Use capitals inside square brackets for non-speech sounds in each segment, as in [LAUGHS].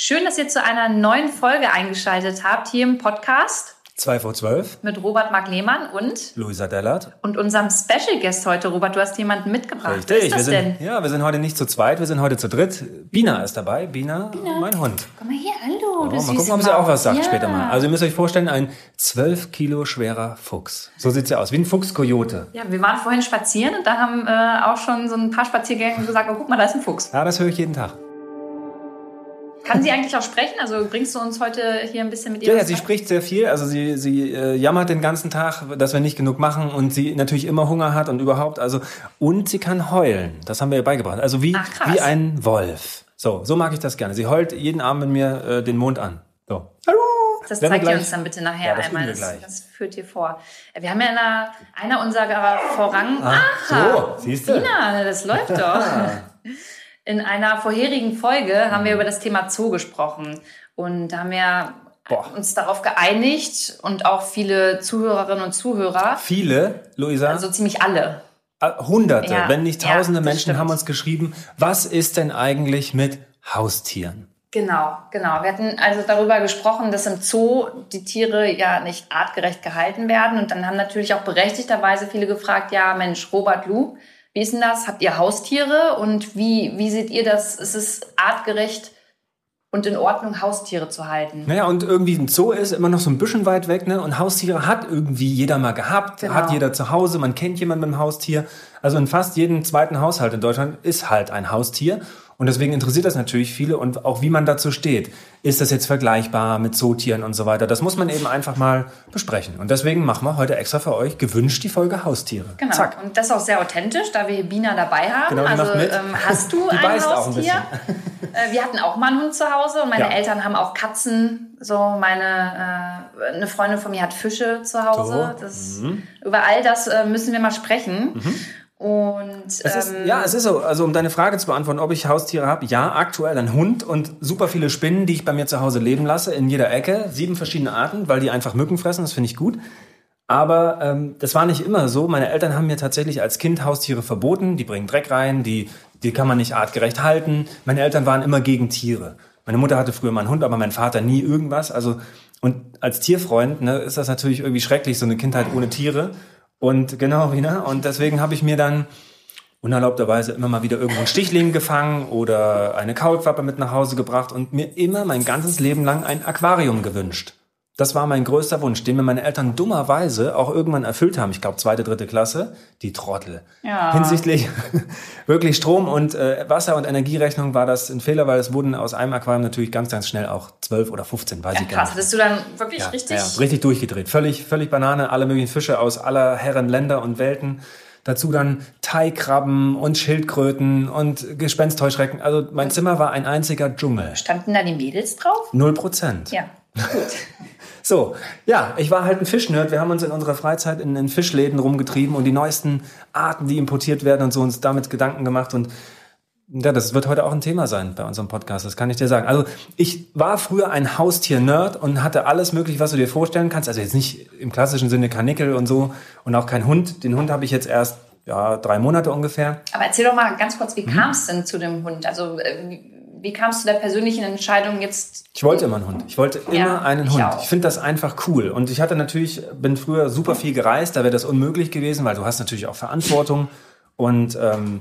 Schön, dass ihr zu einer neuen Folge eingeschaltet habt hier im Podcast 2 vor 12 mit Robert Mark Lehmann und Luisa Dellert. und unserem Special Guest heute. Robert, du hast jemanden mitgebracht. Richtig, Wer ist das wir sind, denn? ja, wir sind heute nicht zu zweit, wir sind heute zu dritt. Bina ist dabei, Bina, mein Hund. Komm mal hier, hallo, Oh, mal gucken, ob sie auch was sagt Maus. später Ja. mal. Also ihr müsst euch vorstellen, ein 12 Kilo schwerer Fuchs. So sieht sie aus, wie ein Fuchs-Kojote. Ja, wir waren vorhin spazieren und da haben äh, auch schon so ein paar Spaziergänger gesagt, oh, guck mal, da ist ein Fuchs. Ja, das höre ich jeden Tag. Kann sie eigentlich auch sprechen? Also bringst du uns heute hier ein bisschen mit ihr Ja, ja, sie spricht sehr viel. Also sie, sie äh, jammert den ganzen Tag, dass wir nicht genug machen und sie natürlich immer Hunger hat und überhaupt. Also und sie kann heulen. Das haben wir ihr beigebracht. Also wie Ach, wie ein Wolf. So, so mag ich das gerne. Sie heult jeden Abend mit mir äh, den Mond an. So. Hallo. Das zeigt ihr uns dann bitte nachher Ja, das einmal. Das, das führt ihr vor. Wir haben ja in einer, einer unserer Vorrang... Ah, Aha, so, siehst du? Tina, das läuft doch. [LAUGHS] In einer vorherigen Folge haben wir über das Thema Zoo gesprochen. Und da haben wir Boah. uns darauf geeinigt und auch viele Zuhörerinnen und Zuhörer, Viele, Luisa, also ziemlich alle. Äh, Hunderte, Ja, wenn nicht ja, tausende das Menschen stimmt. haben uns geschrieben, was ist denn eigentlich mit Haustieren? Genau, genau. Wir hatten also darüber gesprochen, dass im Zoo die Tiere ja nicht artgerecht gehalten werden. Und dann haben natürlich auch berechtigterweise viele gefragt, ja Mensch, Robert Lou, wie ist denn das? Habt ihr Haustiere? Und wie, wie seht ihr das? Ist es artgerecht und in Ordnung, Haustiere zu halten? Naja, und irgendwie ein Zoo ist immer noch so ein bisschen weit weg, ne? Und Haustiere hat irgendwie jeder mal gehabt, Genau. hat jeder zu Hause, man kennt jemanden mit einem Haustier. Also in fast jedem zweiten Haushalt in Deutschland ist halt ein Haustier. Und deswegen interessiert das natürlich viele und auch wie man dazu steht. Ist das jetzt vergleichbar mit Zootieren und so weiter? Das muss man eben einfach mal besprechen. Und deswegen machen wir heute extra für euch gewünscht die Folge Haustiere. Genau. Zack. Und das auch sehr authentisch, da wir hier Bina dabei haben. Genau, also. Ähm, hast du [LAUGHS] Die ein auch ein Haustier? äh, wir hatten auch mal einen Hund zu Hause und meine Ja. Eltern haben auch Katzen. So meine äh, eine Freundin von mir hat Fische zu Hause. So. Das, Über all das äh, müssen wir mal sprechen. Und Es ist, ähm, ja, es ist so. Also um deine Frage zu beantworten, ob ich Haustiere habe, ja, aktuell ein Hund und super viele Spinnen, die ich bei mir zu Hause leben lasse, in jeder Ecke. Sieben verschiedene Arten, weil die einfach Mücken fressen, das finde ich gut. Aber ähm, das war nicht immer so. Meine Eltern haben mir tatsächlich als Kind Haustiere verboten. Die bringen Dreck rein, die, die kann man nicht artgerecht halten. Meine Eltern waren immer gegen Tiere. Meine Mutter hatte früher mal einen Hund, aber mein Vater nie irgendwas. Also und als Tierfreund ne, ist das natürlich irgendwie schrecklich, so eine Kindheit ohne Tiere. Und genau, ne? Und deswegen habe ich mir dann unerlaubterweise immer mal wieder irgendwo einen Stichling gefangen oder eine Kaulquappe mit nach Hause gebracht und mir immer mein ganzes Leben lang ein Aquarium gewünscht. Das war mein größter Wunsch, den mir meine Eltern dummerweise auch irgendwann erfüllt haben. Ich glaube, zweite, dritte Klasse. Die Trottel. Ja. Hinsichtlich [LAUGHS] wirklich Strom- und äh, Wasser- und Energierechnung war das ein Fehler, weil es wurden aus einem Aquarium natürlich ganz, ganz schnell auch zwölf oder 15, weiß ja, ich gar krass. nicht. Hattest du dann wirklich Ja, richtig? ja, richtig durchgedreht. Völlig, völlig Banane, alle möglichen Fische aus aller Herren Länder und Welten. Dazu dann Thai-Krabben und Schildkröten und Gespenstheuschrecken. Also mein Zimmer war ein einziger Dschungel. Standen da die Mädels drauf? Null Prozent. Ja. [LAUGHS] So, ja, ich war halt ein Fischnerd. Wir haben uns in unserer Freizeit in, in Fischläden rumgetrieben und die neuesten Arten, die importiert werden und so uns damit Gedanken gemacht und ja, das wird heute auch ein Thema sein bei unserem Podcast, das kann ich dir sagen. Also ich war früher ein Haustier-Nerd und hatte alles mögliche, was du dir vorstellen kannst. Also jetzt nicht im klassischen Sinne Kanickel und so und auch kein Hund. Den Hund habe ich jetzt erst ja, drei Monate ungefähr. Aber erzähl doch mal ganz kurz, wie Mhm. kam es denn zu dem Hund? Also äh, wie, kamst du der persönlichen Entscheidung jetzt? Ich wollte immer einen Hund. Ich wollte Ja, immer einen ich Hund. auch. Ich finde das einfach cool. Und ich hatte natürlich, bin früher super viel gereist, da wäre das unmöglich gewesen, weil du hast natürlich auch Verantwortung. Und ähm,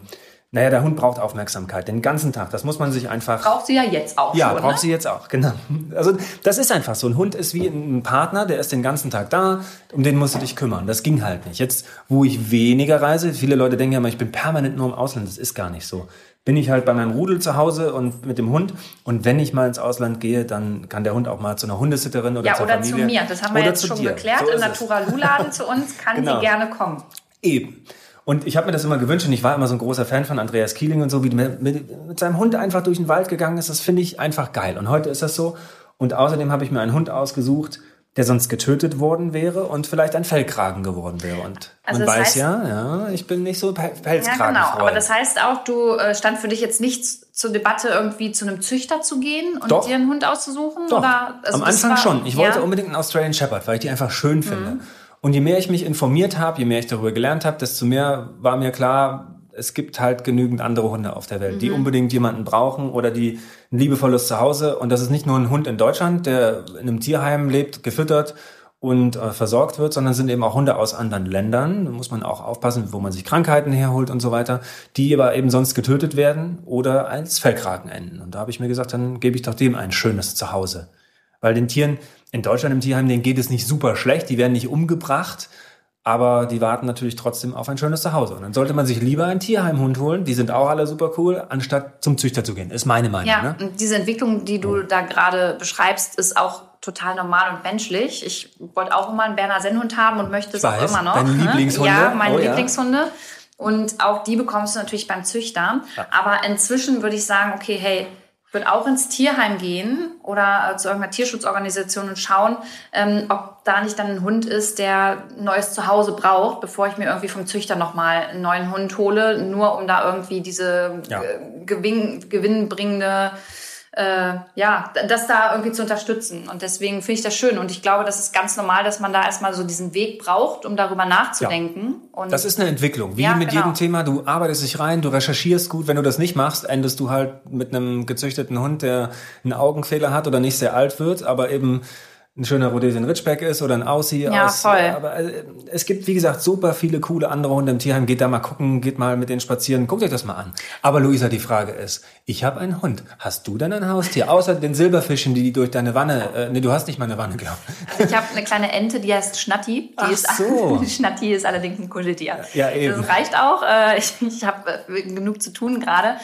naja, der Hund braucht Aufmerksamkeit den ganzen Tag. Das muss man sich einfach. Braucht sie ja jetzt auch Ja, schon, braucht ne? sie jetzt auch, genau. Also das ist einfach so. Ein Hund ist wie ein Partner, der ist den ganzen Tag da, um den musst du dich kümmern. Das ging halt nicht. Jetzt, wo ich weniger reise, viele Leute denken ja immer, ich bin permanent nur im Ausland. Das ist gar nicht so. Bin ich halt bei meinem Rudel zu Hause und mit dem Hund. Und wenn ich mal ins Ausland gehe, dann kann der Hund auch mal zu einer Hundesitterin oder Ja, zur oder Familie. zu mir. Das haben wir Oder jetzt zu schon dir. geklärt. So Im ist es. Naturalu-Laden zu uns kann [LAUGHS] Genau. sie gerne kommen. Eben. Und ich habe mir das immer gewünscht und ich war immer so ein großer Fan von Andreas Kieling und so, wie mit, mit seinem Hund einfach durch den Wald gegangen ist. Das finde ich einfach geil. Und heute ist das so. Und außerdem habe ich mir einen Hund ausgesucht, der sonst getötet worden wäre und vielleicht ein Fellkragen geworden wäre. Und Also man weiß heißt- ja, ja, ich bin nicht so Pe- Ja, Pelzkragen. genau. Aber das heißt auch, du äh, stand für dich jetzt nicht zur Debatte, irgendwie zu einem Züchter zu gehen und Doch. dir einen Hund auszusuchen? Doch, Oder, also am Anfang war- schon. Ich wollte ja? Mhm. unbedingt einen Australian Shepherd, weil ich die einfach schön finde. Und je mehr ich mich informiert habe, je mehr ich darüber gelernt habe, desto mehr war mir klar, es gibt halt genügend andere Hunde auf der Welt, mhm. die unbedingt jemanden brauchen oder die ein liebevolles Zuhause. Und das ist nicht nur ein Hund in Deutschland, der in einem Tierheim lebt, gefüttert und äh, versorgt wird, sondern sind eben auch Hunde aus anderen Ländern. Da muss man auch aufpassen, wo man sich Krankheiten herholt und so weiter, die aber eben sonst getötet werden oder als Fellkraken enden. Und da habe ich mir gesagt, dann gebe ich doch dem ein schönes Zuhause. Weil den Tieren in Deutschland im Tierheim, denen geht es nicht super schlecht, die werden nicht umgebracht, aber die warten natürlich trotzdem auf ein schönes Zuhause. Und dann sollte man sich lieber einen Tierheimhund holen, die sind auch alle super cool, anstatt zum Züchter zu gehen. Ist meine Meinung. Ja, ne? und diese Entwicklung, die du da gerade beschreibst, ist auch total normal und menschlich. Ich wollte auch immer einen Berner Sennhund haben und möchte es auch immer noch. Deine ne? Lieblingshunde? Ja, meine oh, Lieblingshunde. Ja. Und auch die bekommst du natürlich beim Züchter. Ja. Aber inzwischen würde ich sagen, okay, hey, ich würde auch ins Tierheim gehen oder äh, zu irgendeiner Tierschutzorganisation und schauen, ähm, ob da nicht dann ein Hund ist, der ein neues Zuhause braucht, bevor ich mir irgendwie vom Züchter nochmal einen neuen Hund hole, nur um da irgendwie diese ja. äh, gewinn, gewinnbringende äh, ja, das da irgendwie zu unterstützen. Und deswegen finde ich das schön. Und ich glaube, das ist ganz normal, dass man da erstmal so diesen Weg braucht, um darüber nachzudenken. Ja. Und das ist eine Entwicklung. Wie ja, mit genau. jedem Thema, du arbeitest dich rein, du recherchierst gut. Wenn du das nicht machst, endest du halt mit einem gezüchteten Hund, der einen Augenfehler hat oder nicht sehr alt wird, aber eben ein schöner Rhodesian Ridgeback ist oder ein Aussie ja, aus. Voll. Aber äh, es gibt, wie gesagt, super viele coole andere Hunde im Tierheim. Geht da mal gucken, geht mal mit denen spazieren, guckt euch das mal an. Aber Luisa, die Frage ist, ich habe einen Hund. Hast du denn ein Haustier? Außer den Silberfischen, die durch deine Wanne, äh, nee, du hast nicht mal eine Wanne, glaube ich. Ich habe eine kleine Ente, die heißt Schnatti. Die Ach ist, so. [LAUGHS] Schnatti ist allerdings ein Kuscheltier. Ja, eben. Das reicht auch. Äh, ich ich habe äh, genug zu tun gerade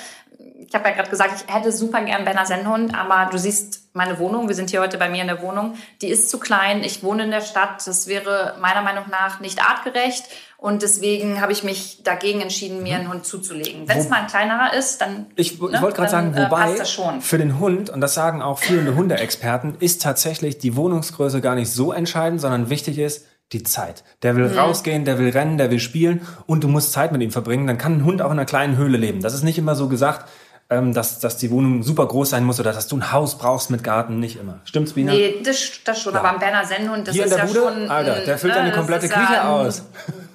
ich habe ja gerade gesagt, ich hätte super gern Benner Sennhund, aber du siehst meine Wohnung, wir sind hier heute bei mir in der Wohnung, die ist zu klein, ich wohne in der Stadt, das wäre meiner Meinung nach nicht artgerecht und deswegen habe ich mich dagegen entschieden, mir einen Hund zuzulegen. Wenn es mal ein kleinerer ist, dann Ich, ne, ich wollte gerade sagen, äh, wobei für den Hund, und das sagen auch viele Hundeexperten, ist tatsächlich die Wohnungsgröße gar nicht so entscheidend, sondern wichtig ist, die Zeit. Der will mhm. rausgehen, der will rennen, der will spielen und du musst Zeit mit ihm verbringen. Dann kann ein Hund auch in einer kleinen Höhle leben. Das ist nicht immer so gesagt, ähm, dass, dass die Wohnung super groß sein muss oder dass du ein Haus brauchst mit Garten, nicht immer. Stimmt's, Bina? Nee, das, das schon, ja. aber ein Berner Sennhund, das Hier ist in der ja Bude? schon... Alter, der füllt deine komplette Küche ja aus.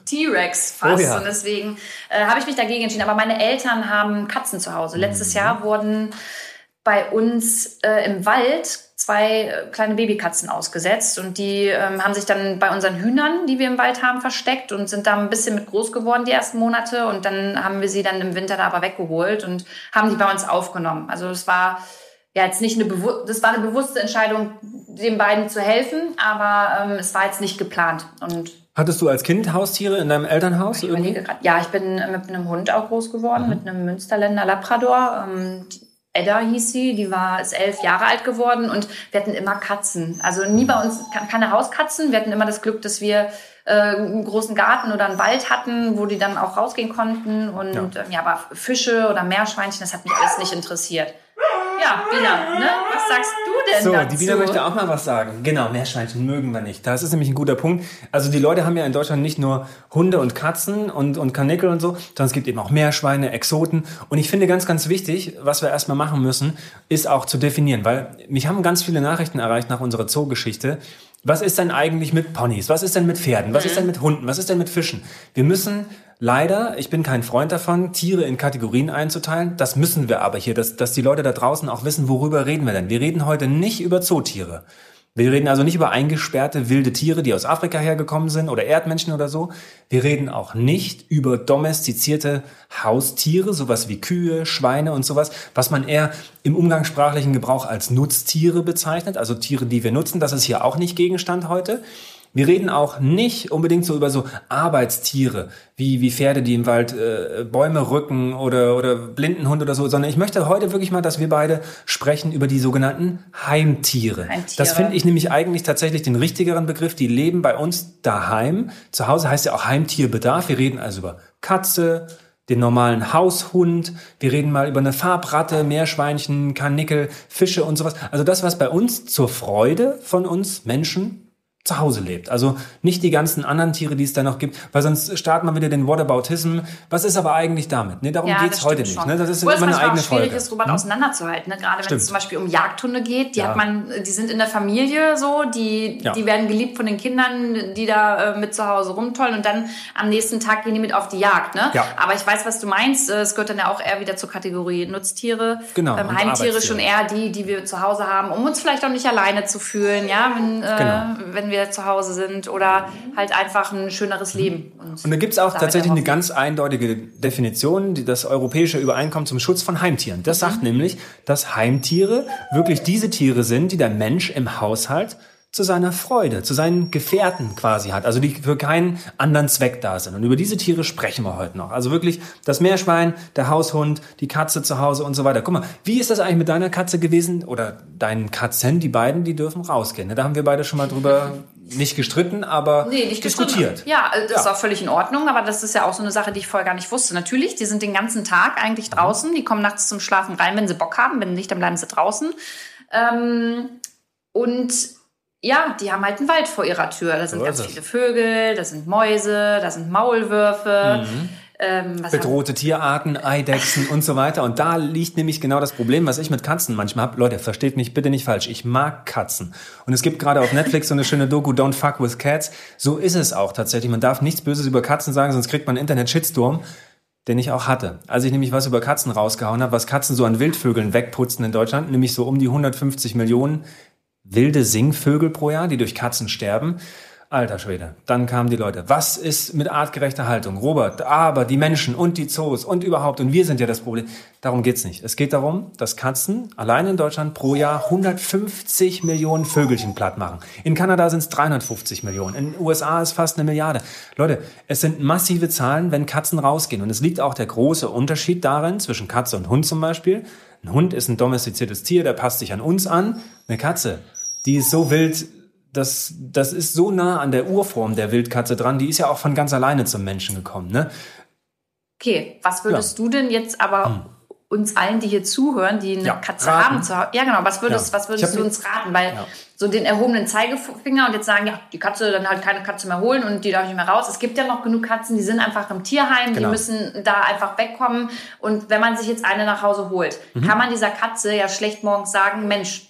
T-Rex fast. Oh ja. Und deswegen äh, habe ich mich dagegen entschieden. Aber meine Eltern haben Katzen zu Hause. Letztes mhm. Jahr wurden bei uns äh, im Wald zwei äh, kleine Babykatzen ausgesetzt und die ähm, haben sich dann bei unseren Hühnern, die wir im Wald haben, versteckt und sind da ein bisschen mit groß geworden die ersten Monate und dann haben wir sie dann im Winter da aber weggeholt und haben die bei uns aufgenommen. Also es war ja jetzt nicht eine das war eine bewusste Entscheidung, den beiden zu helfen, aber ähm, es war jetzt nicht geplant und Hattest du als Kind Haustiere in deinem Elternhaus? Ich irgendwie? Ja, ich bin mit einem Hund auch groß geworden, mhm. mit einem Münsterländer Labrador. Ähm, Edda hieß sie, die war ist elf Jahre alt geworden und wir hatten immer Katzen. Also nie bei uns keine Hauskatzen. Wir hatten immer das Glück, dass wir äh, einen großen Garten oder einen Wald hatten, wo die dann auch rausgehen konnten. Und ja, ähm, ja aber Fische oder Meerschweinchen, das hat mich alles nicht interessiert. Ja, Bina, ne? was sagst du denn so, dazu? die Bina möchte auch mal was sagen. Genau, Meerschweinchen mögen wir nicht. Das ist nämlich ein guter Punkt. Also die Leute haben ja in Deutschland nicht nur Hunde und Katzen und, und Kanickel und so, sondern es gibt eben auch Meerschweine, Exoten. Und ich finde ganz, ganz wichtig, was wir erstmal machen müssen, ist auch zu definieren, weil mich haben ganz viele Nachrichten erreicht nach unserer Zoogeschichte. Was ist denn eigentlich mit Ponys? Was ist denn mit Pferden? Was mhm. ist denn mit Hunden? Was ist denn mit Fischen? Wir müssen leider, ich bin kein Freund davon, Tiere in Kategorien einzuteilen. Das müssen wir aber hier, dass, dass die Leute da draußen auch wissen, worüber reden wir denn. Wir reden heute nicht über Zootiere. Wir reden also nicht über eingesperrte wilde Tiere, die aus Afrika hergekommen sind oder Erdmenschen oder so. Wir reden auch nicht über domestizierte Haustiere, sowas wie Kühe, Schweine und sowas, was man eher im umgangssprachlichen Gebrauch als Nutztiere bezeichnet, also Tiere, die wir nutzen. Das ist hier auch nicht Gegenstand heute. Wir reden auch nicht unbedingt so über so Arbeitstiere, wie, wie Pferde, die im Wald äh, Bäume rücken oder, oder Blindenhund oder so, sondern ich möchte heute wirklich mal, dass wir beide sprechen über die sogenannten Heimtiere. Heimtiere. Das finde ich nämlich eigentlich tatsächlich den richtigeren Begriff. Die leben bei uns daheim. Zu Hause heißt ja auch Heimtierbedarf. Wir reden also über Katze, den normalen Haushund. Wir reden mal über eine Farbratte, Meerschweinchen, Karnickel, Fische und sowas. Also das, was bei uns zur Freude von uns Menschen zu Hause lebt. Also nicht die ganzen anderen Tiere, die es da noch gibt, weil sonst starten wir wieder den Whataboutism. Was ist aber eigentlich damit? Nee, darum ja, geht's heute nicht. Ne? Das ist Wo immer eine eigene schwierig Folge. ist, Robert hm? auseinanderzuhalten. Ne? Gerade wenn es zum Beispiel um Jagdhunde geht, die ja. hat man, die sind in der Familie so, die, ja. die werden geliebt von den Kindern, die da äh, mit zu Hause rumtollen und dann am nächsten Tag gehen die mit auf die Jagd. Ne? Ja. Aber ich weiß, was du meinst. Es gehört dann ja auch eher wieder zur Kategorie Nutztiere. Genau. Ähm, Heimtiere schon eher die, die wir zu Hause haben, um uns vielleicht auch nicht alleine zu fühlen, ja, wenn, äh, genau. wenn wir wir zu Hause sind oder halt einfach ein schöneres Leben. Und, da gibt es auch tatsächlich eine ganz eindeutige Definition, die das europäische Übereinkommen zum Schutz von Heimtieren. Das mhm. sagt nämlich, dass Heimtiere wirklich diese Tiere sind, die der Mensch im Haushalt zu seiner Freude, zu seinen Gefährten quasi hat, also die für keinen anderen Zweck da sind. Und über diese Tiere sprechen wir heute noch. Also wirklich das Meerschwein, der Haushund, die Katze zu Hause und so weiter. Guck mal, wie ist das eigentlich mit deiner Katze gewesen oder deinen Katzen? Die beiden, die dürfen rausgehen. Ne? Da haben wir beide schon mal drüber [LAUGHS] nicht gestritten, aber nee, nicht diskutiert. Gestritten. Ja, das ja. ist auch völlig in Ordnung, aber das ist ja auch so eine Sache, die ich vorher gar nicht wusste. Natürlich, die sind den ganzen Tag eigentlich draußen, die kommen nachts zum Schlafen rein, wenn sie Bock haben, wenn nicht, dann bleiben sie draußen. Ähm, und ja, die haben halt einen Wald vor ihrer Tür. Da sind so ganz viele Vögel, da sind Mäuse, da sind Maulwürfe. Mhm. Ähm, Bedrohte Tierarten, Eidechsen und so weiter. Und da liegt nämlich genau das Problem, was ich mit Katzen manchmal habe. Leute, versteht mich bitte nicht falsch. Ich mag Katzen. Und es gibt gerade auf Netflix so eine schöne Doku, Don't Fuck with Cats. So ist es auch tatsächlich. Man darf nichts Böses über Katzen sagen, sonst kriegt man Internet-Shitstorm den ich auch hatte. Als ich nämlich was über Katzen rausgehauen habe, was Katzen so an Wildvögeln wegputzen in Deutschland, nämlich so um die 150 Millionen wilde Singvögel pro Jahr, die durch Katzen sterben. Alter Schwede. Dann kamen die Leute. Was ist mit artgerechter Haltung? Robert, aber die Menschen und die Zoos und überhaupt und wir sind ja das Problem. Darum geht's nicht. Es geht darum, dass Katzen allein in Deutschland pro Jahr 150 Millionen Vögelchen platt machen. In Kanada sind es 350 Millionen. In den USA ist fast eine Milliarde. Leute, es sind massive Zahlen, wenn Katzen rausgehen. Und es liegt auch der große Unterschied darin zwischen Katze und Hund zum Beispiel. Ein Hund ist ein domestiziertes Tier, der passt sich an uns an. Eine Katze, die ist so wild, das, das ist so nah an der Urform der Wildkatze dran, die ist ja auch von ganz alleine zum Menschen gekommen. Ne? Okay, was würdest ja. du denn jetzt aber hm. uns allen, die hier zuhören, die eine ja, Katze raten. haben, zu Ja, genau, was würdest, ja. was würdest du uns raten? Weil so den erhobenen Zeigefinger und jetzt sagen, ja, die Katze dann halt keine Katze mehr holen und die darf nicht mehr raus. Es gibt ja noch genug Katzen, die sind einfach im Tierheim, genau. die müssen da einfach wegkommen. Und wenn man sich jetzt eine nach Hause holt, mhm. kann man dieser Katze ja schlecht morgens sagen, Mensch,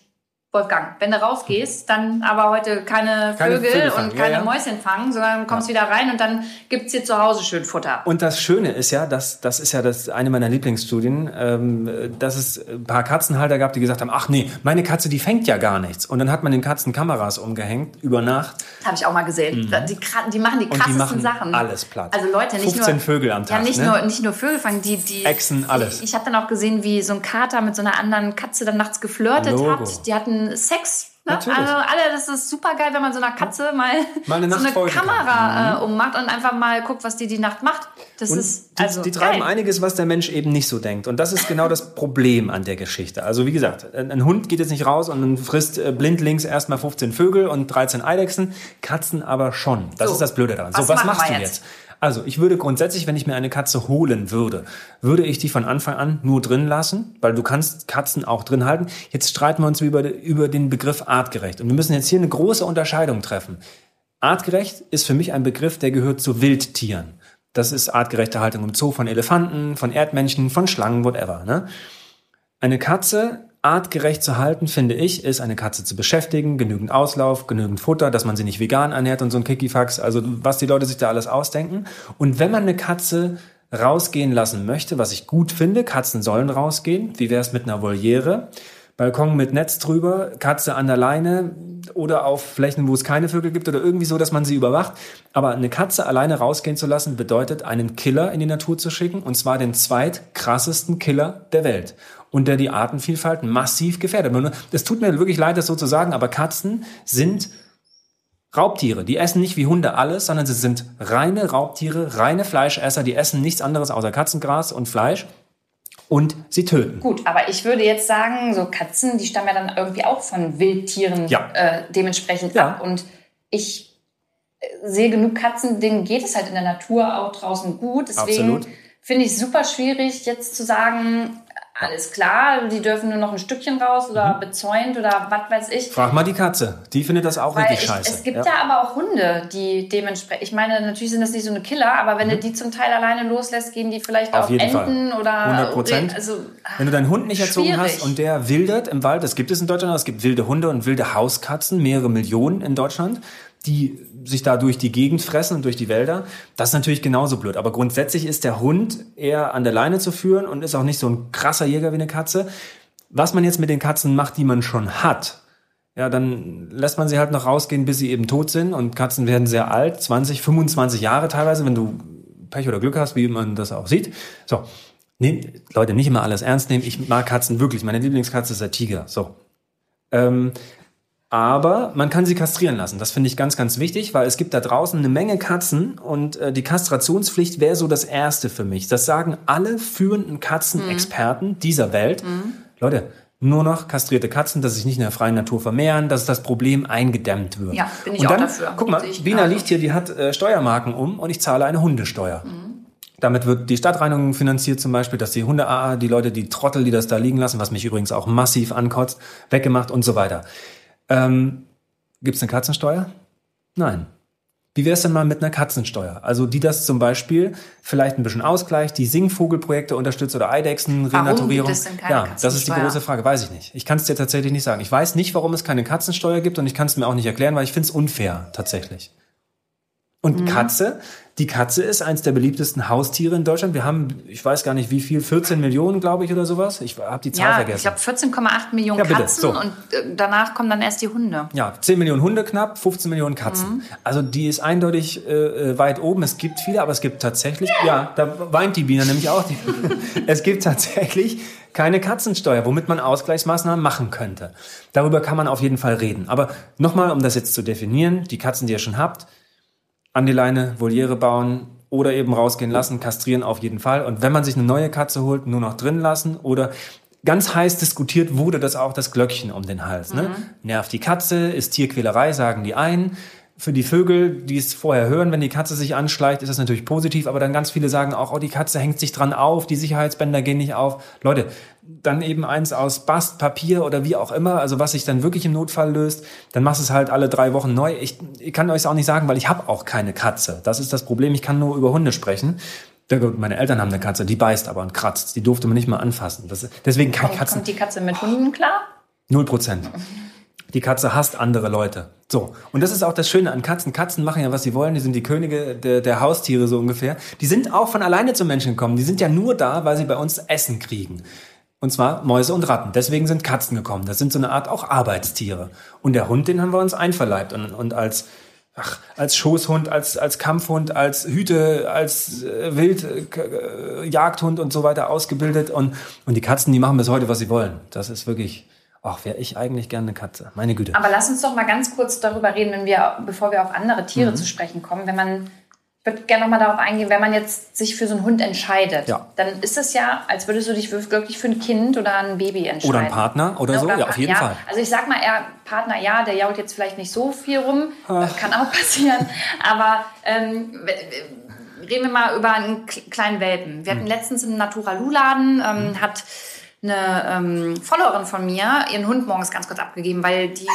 Wolfgang, wenn du rausgehst, dann aber heute keine, keine Vögel, Vögel und keine ja, ja. Mäuschen fangen, sondern kommst ja. wieder rein und dann gibt's hier zu Hause schön Futter. Und das Schöne ist ja, dass, das ist ja das, eine meiner Lieblingsstudien, ähm, dass es ein paar Katzenhalter gab, die gesagt haben, ach nee, meine Katze, die fängt ja gar nichts. Und dann hat man den Katzen Kameras umgehängt, über Nacht. Habe ich auch mal gesehen. Mhm. Die, die, machen die krassesten die machen Sachen. alles platt. Also Leute, nicht 15 nur... Vögel am Tag, Ja, nicht, ne? nur, nicht nur Vögel fangen, die... die Echsen, alles. Ich, ich habe dann auch gesehen, wie so ein Kater mit so einer anderen Katze dann nachts geflirtet Logo. hat. Die hatten Sex Ne? Also alle, das ist super geil, wenn man so einer Katze mal, mal eine so eine Kamera äh, ummacht und einfach mal guckt, was die die Nacht macht. Das und ist also die, die treiben geil. einiges, was der Mensch eben nicht so denkt. Und das ist genau das [LAUGHS] Problem an der Geschichte. Also wie gesagt, ein Hund geht jetzt nicht raus und frisst äh, blindlings erstmal 15 Vögel und 13 Eidechsen, Katzen aber schon. Das so, ist das Blöde daran. So, was machst du jetzt? jetzt? Also, ich würde grundsätzlich, wenn ich mir eine Katze holen würde, würde ich die von Anfang an nur drin lassen, weil du kannst Katzen auch drin halten. Jetzt streiten wir uns über, über den Begriff artgerecht. Und wir müssen jetzt hier eine große Unterscheidung treffen. Artgerecht ist für mich ein Begriff, der gehört zu Wildtieren. Das ist artgerechte Haltung im Zoo von Elefanten, von Erdmännchen, von Schlangen, whatever. Ne? Eine Katze artgerecht zu halten, finde ich, ist eine Katze zu beschäftigen, genügend Auslauf, genügend Futter, dass man sie nicht vegan ernährt und so ein Kikifax, also was die Leute sich da alles ausdenken. Und wenn man eine Katze rausgehen lassen möchte, was ich gut finde, Katzen sollen rausgehen, wie wäre es mit einer Voliere? Balkon mit Netz drüber, Katze an der Leine oder auf Flächen, wo es keine Vögel gibt oder irgendwie so, dass man sie überwacht. Aber eine Katze alleine rausgehen zu lassen, bedeutet, einen Killer in die Natur zu schicken und zwar den zweitkrassesten Killer der Welt und der die Artenvielfalt massiv gefährdet. Es tut mir wirklich leid, das so zu sagen, aber Katzen sind Raubtiere. Die essen nicht wie Hunde alles, sondern sie sind reine Raubtiere, reine Fleischesser. Die essen nichts anderes außer Katzengras und Fleisch. Und sie töten. Gut, aber ich würde jetzt sagen, so Katzen, die stammen ja dann irgendwie auch von Wildtieren ja. äh, dementsprechend ja. ab. Und ich äh, sehe genug Katzen, denen geht es halt in der Natur auch draußen gut. Deswegen finde ich es super schwierig, jetzt zu sagen, alles klar, die dürfen nur noch ein Stückchen raus oder mhm. bezäunt oder was weiß ich. Frag mal die Katze, die findet das auch Weil richtig ich, scheiße. Es gibt ja. ja. aber auch Hunde, die dementsprechend, ich meine, natürlich sind das nicht so eine Killer, aber wenn mhm. du die zum Teil alleine loslässt, gehen die vielleicht auf, auf jeden Enten Fall. oder 100 Prozent. Also, wenn du deinen Hund nicht erzogen schwierig. hast und der wildert im Wald, das gibt es in Deutschland, es gibt wilde Hunde und wilde Hauskatzen, mehrere Millionen in Deutschland die sich da durch die Gegend fressen und durch die Wälder. Das ist natürlich genauso blöd. Aber grundsätzlich ist der Hund eher an der Leine zu führen und ist auch nicht so ein krasser Jäger wie eine Katze. Was man jetzt mit den Katzen macht, die man schon hat, ja, dann lässt man sie halt noch rausgehen, bis sie eben tot sind. Und Katzen werden sehr alt, 20, 25 Jahre teilweise, wenn du Pech oder Glück hast, wie man das auch sieht. So, nee, Leute, nicht immer alles ernst nehmen. Ich mag Katzen wirklich. Meine Lieblingskatze ist der Tiger. So. Ähm, aber man kann sie kastrieren lassen. Das finde ich ganz, ganz wichtig, weil es gibt da draußen eine Menge Katzen und äh, die Kastrationspflicht wäre so das Erste für mich. Das sagen alle führenden Katzenexperten mhm. dieser Welt. Mhm. Leute, nur noch kastrierte Katzen, dass sich nicht in der freien Natur vermehren, dass das Problem eingedämmt wird. Ja, bin ich und auch dann, dafür. Guck mal, Bina liegt hier, die hat äh, Steuermarken um und ich zahle eine Hundesteuer. Mhm. Damit wird die Stadtreinigung finanziert zum Beispiel, dass die Hunde, die Leute, die Trottel, die das da liegen lassen, was mich übrigens auch massiv ankotzt, weggemacht und so weiter. Ähm, Gibt es eine Katzensteuer? Nein. Wie wäre es denn mal mit einer Katzensteuer? Also die das zum Beispiel vielleicht ein bisschen ausgleicht, die Singvogelprojekte unterstützt oder Eidechsen, Renaturierung. ja, das ist die große Frage, weiß ich nicht. Ich kann es dir tatsächlich nicht sagen. Ich weiß nicht, warum es keine Katzensteuer gibt und ich kann es mir auch nicht erklären, weil ich finde es unfair tatsächlich. Und mhm. Katze, die Katze ist eins der beliebtesten Haustiere in Deutschland. Wir haben, ich weiß gar nicht wie viel, 14 Millionen, glaube ich, oder sowas. Ich habe die Zahl ja, vergessen. Ich glaube 14,8 Millionen ja, Katzen so. und äh, danach kommen dann erst die Hunde. Ja, 10 Millionen Hunde knapp, 15 Millionen Katzen. Mhm. Also die ist eindeutig äh, äh, weit oben. Es gibt viele, aber es gibt tatsächlich, ja, da weint die Biene nämlich auch. [LAUGHS] es gibt tatsächlich keine Katzensteuer, womit man Ausgleichsmaßnahmen machen könnte. Darüber kann man auf jeden Fall reden. Aber nochmal, um das jetzt zu definieren, die Katzen, die ihr schon habt, an die Leine, Voliere bauen oder eben rausgehen lassen, kastrieren auf jeden Fall. Und wenn man sich eine neue Katze holt, nur noch drin lassen oder ganz heiß diskutiert wurde das auch das Glöckchen um den Hals. Ne? Mhm. Nervt die Katze, ist Tierquälerei, sagen die einen für die Vögel, die es vorher hören, wenn die Katze sich anschleicht, ist das natürlich positiv, aber dann ganz viele sagen auch, oh, die Katze hängt sich dran auf, die Sicherheitsbänder gehen nicht auf. Leute, dann eben eins aus Bast, Papier oder wie auch immer, also was sich dann wirklich im Notfall löst, dann machst du es halt alle drei Wochen neu. Ich, ich kann euch auch nicht sagen, weil ich habe auch keine Katze. Das ist das Problem, ich kann nur über Hunde sprechen. Meine Eltern haben eine Katze, die beißt aber und kratzt. Die durfte man nicht mal anfassen. Das, deswegen kann Katzen. Kommt die Katze mit Hunden klar? Null Prozent. [LAUGHS] Die Katze hasst andere Leute. So. Und das ist auch das Schöne an Katzen. Katzen machen ja, was sie wollen. Die sind die Könige der, der Haustiere so ungefähr. Die sind auch von alleine zum Menschen gekommen. Die sind ja nur da, weil sie bei uns Essen kriegen. Und zwar Mäuse und Ratten. Deswegen sind Katzen gekommen. Das sind so eine Art auch Arbeitstiere. Und der Hund, den haben wir uns einverleibt. Und, und als, ach, als Schoßhund, als, als Kampfhund, als Hüte, als äh, Wildjagdhund äh, und so weiter ausgebildet. Und, und die Katzen, die machen bis heute, was sie wollen. Das ist wirklich Ach, wäre ich eigentlich gerne eine Katze. Meine Güte. Aber lass uns doch mal ganz kurz darüber reden, wenn wir, bevor wir auf andere Tiere mhm. zu sprechen kommen. Wenn man, ich würde gerne noch mal darauf eingehen, wenn man jetzt sich für so einen Hund entscheidet, ja. dann ist es ja, als würdest du dich wirklich für ein Kind oder ein Baby entscheiden. Oder ein Partner oder, oder so, ja, auf jeden ja. Fall. Also ich sag mal eher Partner, ja, der jault jetzt vielleicht nicht so viel rum, Ach. das kann auch [LAUGHS] passieren. Aber ähm, reden wir mal über einen kleinen Welpen. Wir hatten mhm. letztens im Naturalu-Laden, ähm, mhm. hat eine ähm, Followerin von mir ihren Hund morgens ganz kurz abgegeben, weil die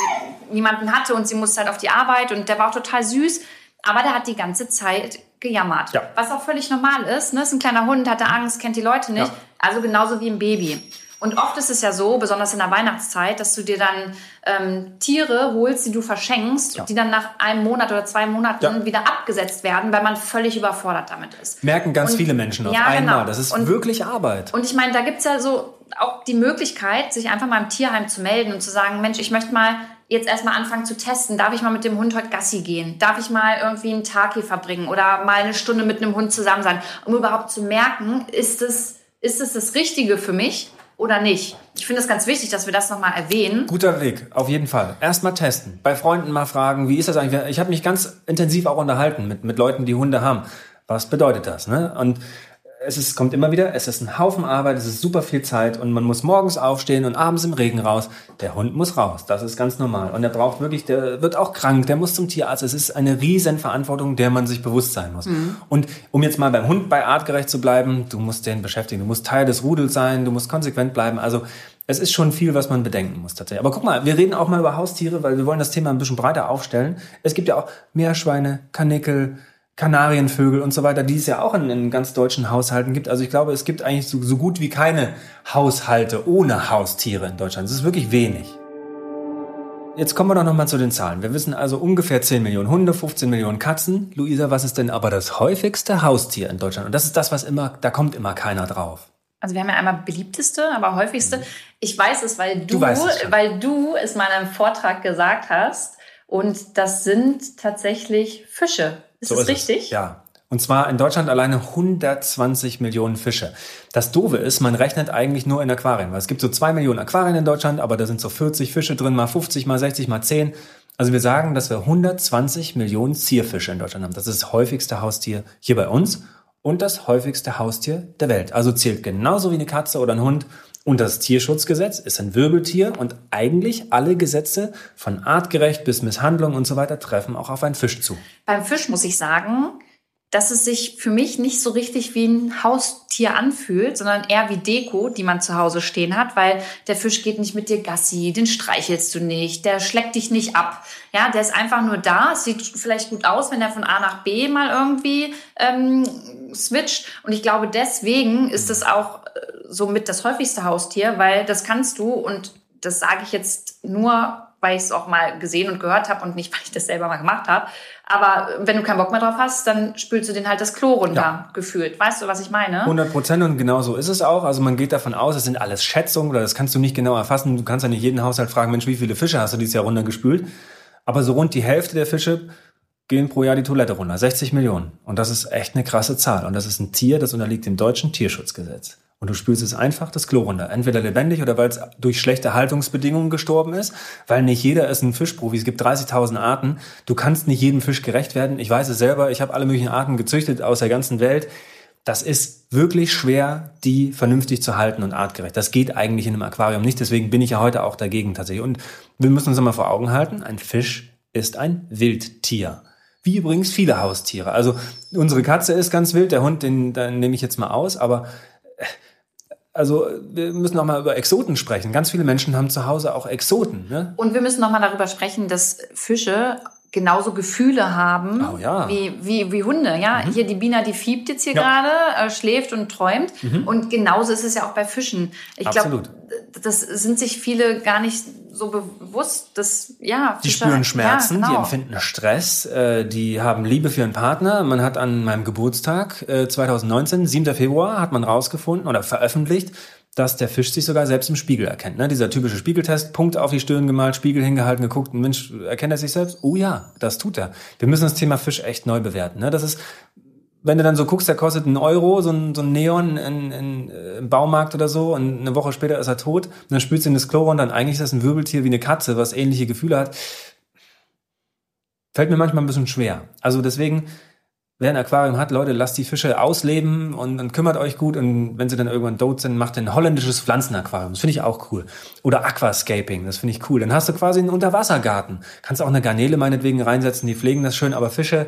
niemanden hatte und sie musste halt auf die Arbeit und der war auch total süß, aber der hat die ganze Zeit gejammert. Ja. Was auch völlig normal ist. Ne? Ist ein kleiner Hund, hatte Angst, kennt die Leute nicht. Ja. Also genauso wie ein Baby. Und oft ist es ja so, besonders in der Weihnachtszeit, dass du dir dann ähm, Tiere holst, die du verschenkst, ja. die dann nach einem Monat oder zwei Monaten ja. wieder abgesetzt werden, weil man völlig überfordert damit ist. Merken ganz und, viele Menschen auf ja, einmal. Genau. Das ist und, wirklich Arbeit. Und ich meine, da gibt es ja so auch die Möglichkeit, sich einfach mal im Tierheim zu melden und zu sagen, Mensch, ich möchte mal jetzt erstmal anfangen zu testen. Darf ich mal mit dem Hund heute Gassi gehen? Darf ich mal irgendwie einen Tag hier verbringen oder mal eine Stunde mit einem Hund zusammen sein, um überhaupt zu merken, ist es, ist es das Richtige für mich oder nicht? Ich finde es ganz wichtig, dass wir das nochmal erwähnen. Guter Weg, auf jeden Fall. Erstmal testen. Bei Freunden mal fragen, wie ist das eigentlich? Ich habe mich ganz intensiv auch unterhalten mit, mit Leuten, die Hunde haben. Was bedeutet das? Ne? Und es ist, kommt immer wieder, es ist ein Haufen Arbeit, es ist super viel Zeit und man muss morgens aufstehen und abends im Regen raus. Der Hund muss raus, das ist ganz normal. Und er braucht wirklich, der wird auch krank, der muss zum Tierarzt. Es ist eine riesen Verantwortung, der man sich bewusst sein muss. Mhm. Und um jetzt mal beim Hund bei artgerecht zu bleiben, du musst den beschäftigen, du musst Teil des Rudels sein, du musst konsequent bleiben. Also es ist schon viel, was man bedenken muss tatsächlich. Aber guck mal, wir reden auch mal über Haustiere, weil wir wollen das Thema ein bisschen breiter aufstellen. Es gibt ja auch Meerschweine, Kanickel, Kanarienvögel und so weiter, die es ja auch in, in ganz deutschen Haushalten gibt. Also ich glaube, es gibt eigentlich so, so gut wie keine Haushalte ohne Haustiere in Deutschland. Es ist wirklich wenig. Jetzt kommen wir doch nochmal zu den Zahlen. Wir wissen also ungefähr 10 Millionen Hunde, 15 Millionen Katzen. Luisa, was ist denn aber das häufigste Haustier in Deutschland? Und das ist das, was immer, da kommt immer keiner drauf. Also wir haben ja einmal beliebteste, aber häufigste. Ich weiß es, weil du, du es weil du es mal in einem Vortrag gesagt hast. Und das sind tatsächlich Fische. Ist so das ist richtig? Es. Ja. Und zwar in Deutschland alleine 120 Millionen Fische. Das Doofe ist, man rechnet eigentlich nur in Aquarien, weil es gibt so zwei Millionen Aquarien in Deutschland, aber da sind so 40 Fische drin, mal 50, mal 60, mal 10. Also wir sagen, dass wir 120 Millionen Zierfische in Deutschland haben. Das ist das häufigste Haustier hier bei uns und das häufigste Haustier der Welt. Also zählt genauso wie eine Katze oder ein Hund und das Tierschutzgesetz ist ein Wirbeltier und eigentlich alle Gesetze von artgerecht bis Misshandlung und so weiter treffen auch auf einen Fisch zu. Beim Fisch muss ich sagen, dass es sich für mich nicht so richtig wie ein Haustier anfühlt, sondern eher wie Deko, die man zu Hause stehen hat, weil der Fisch geht nicht mit dir Gassi, den streichelst du nicht, der schleckt dich nicht ab. Ja, der ist einfach nur da. Es sieht vielleicht gut aus, wenn er von A nach B mal irgendwie ähm, switcht. Und ich glaube, deswegen ist es auch äh, somit das häufigste Haustier, weil das kannst du und das sage ich jetzt nur, weil ich es auch mal gesehen und gehört habe und nicht, [LAUGHS] weil ich das selber mal gemacht habe. Aber wenn du keinen Bock mehr drauf hast, dann spülst du den halt das Klo runter, ja. gefühlt. Weißt du, was ich meine? 100 Prozent und genau so ist es auch. Also man geht davon aus, es sind alles Schätzungen oder das kannst du nicht genau erfassen. Du kannst ja nicht jeden Haushalt fragen, Mensch, wie viele Fische hast du dieses Jahr runtergespült? Aber so rund die Hälfte der Fische gehen pro Jahr die Toilette runter. 60 Millionen. Und das ist echt eine krasse Zahl. Und das ist ein Tier, das unterliegt dem deutschen Tierschutzgesetz. Und du spülst es einfach das Klo runter. Entweder lebendig oder weil es durch schlechte Haltungsbedingungen gestorben ist. Weil nicht jeder ist ein Fischprofi. Es gibt 30.000 Arten. Du kannst nicht jedem Fisch gerecht werden. Ich weiß es selber. Ich habe alle möglichen Arten gezüchtet aus der ganzen Welt. Das ist wirklich schwer, die vernünftig zu halten und artgerecht. Das geht eigentlich in einem Aquarium nicht. Deswegen bin ich ja heute auch dagegen tatsächlich. Und wir müssen uns immer vor Augen halten. Ein Fisch ist ein Wildtier. Wie übrigens viele Haustiere. Also unsere Katze ist ganz wild. Der Hund, den, den nehme ich jetzt mal aus. Aber also wir müssen noch mal über Exoten sprechen. Ganz viele Menschen haben zu Hause auch Exoten. Ne? Und wir müssen noch mal darüber sprechen, dass Fische genauso Gefühle haben oh, ja. wie, wie, wie Hunde. Ja, mhm. hier die Bina, die fiebt jetzt hier ja. gerade, äh, schläft und träumt. Mhm. Und genauso ist es ja auch bei Fischen. Ich glaube, das sind sich viele gar nicht so bewusst, dass ja. Die spüren Schmerzen, ja, genau. die empfinden Stress, äh, die haben Liebe für ihren Partner. Man hat an meinem Geburtstag äh, 2019, 7. Februar, hat man rausgefunden oder veröffentlicht, dass der Fisch sich sogar selbst im Spiegel erkennt. Ne? Dieser typische Spiegeltest, Punkt auf die Stirn gemalt, Spiegel hingehalten, geguckt, Mensch, erkennt er sich selbst? Oh ja, das tut er. Wir müssen das Thema Fisch echt neu bewerten. Ne? Das ist, wenn du dann so guckst, der kostet einen Euro, so ein, so ein Neon in, in, äh, im Baumarkt oder so, und eine Woche später ist er tot, und dann spülst du in das Klo und dann eigentlich ist das ein Wirbeltier wie eine Katze, was ähnliche Gefühle hat. Fällt mir manchmal ein bisschen schwer. Also deswegen, wer ein Aquarium hat, Leute, lasst die Fische ausleben und, und kümmert euch gut. Und wenn sie dann irgendwann tot sind, macht ein holländisches Pflanzenaquarium. Das finde ich auch cool. Oder Aquascaping, das finde ich cool. Dann hast du quasi einen Unterwassergarten. Kannst auch eine Garnele meinetwegen reinsetzen, die pflegen das schön. Aber Fische,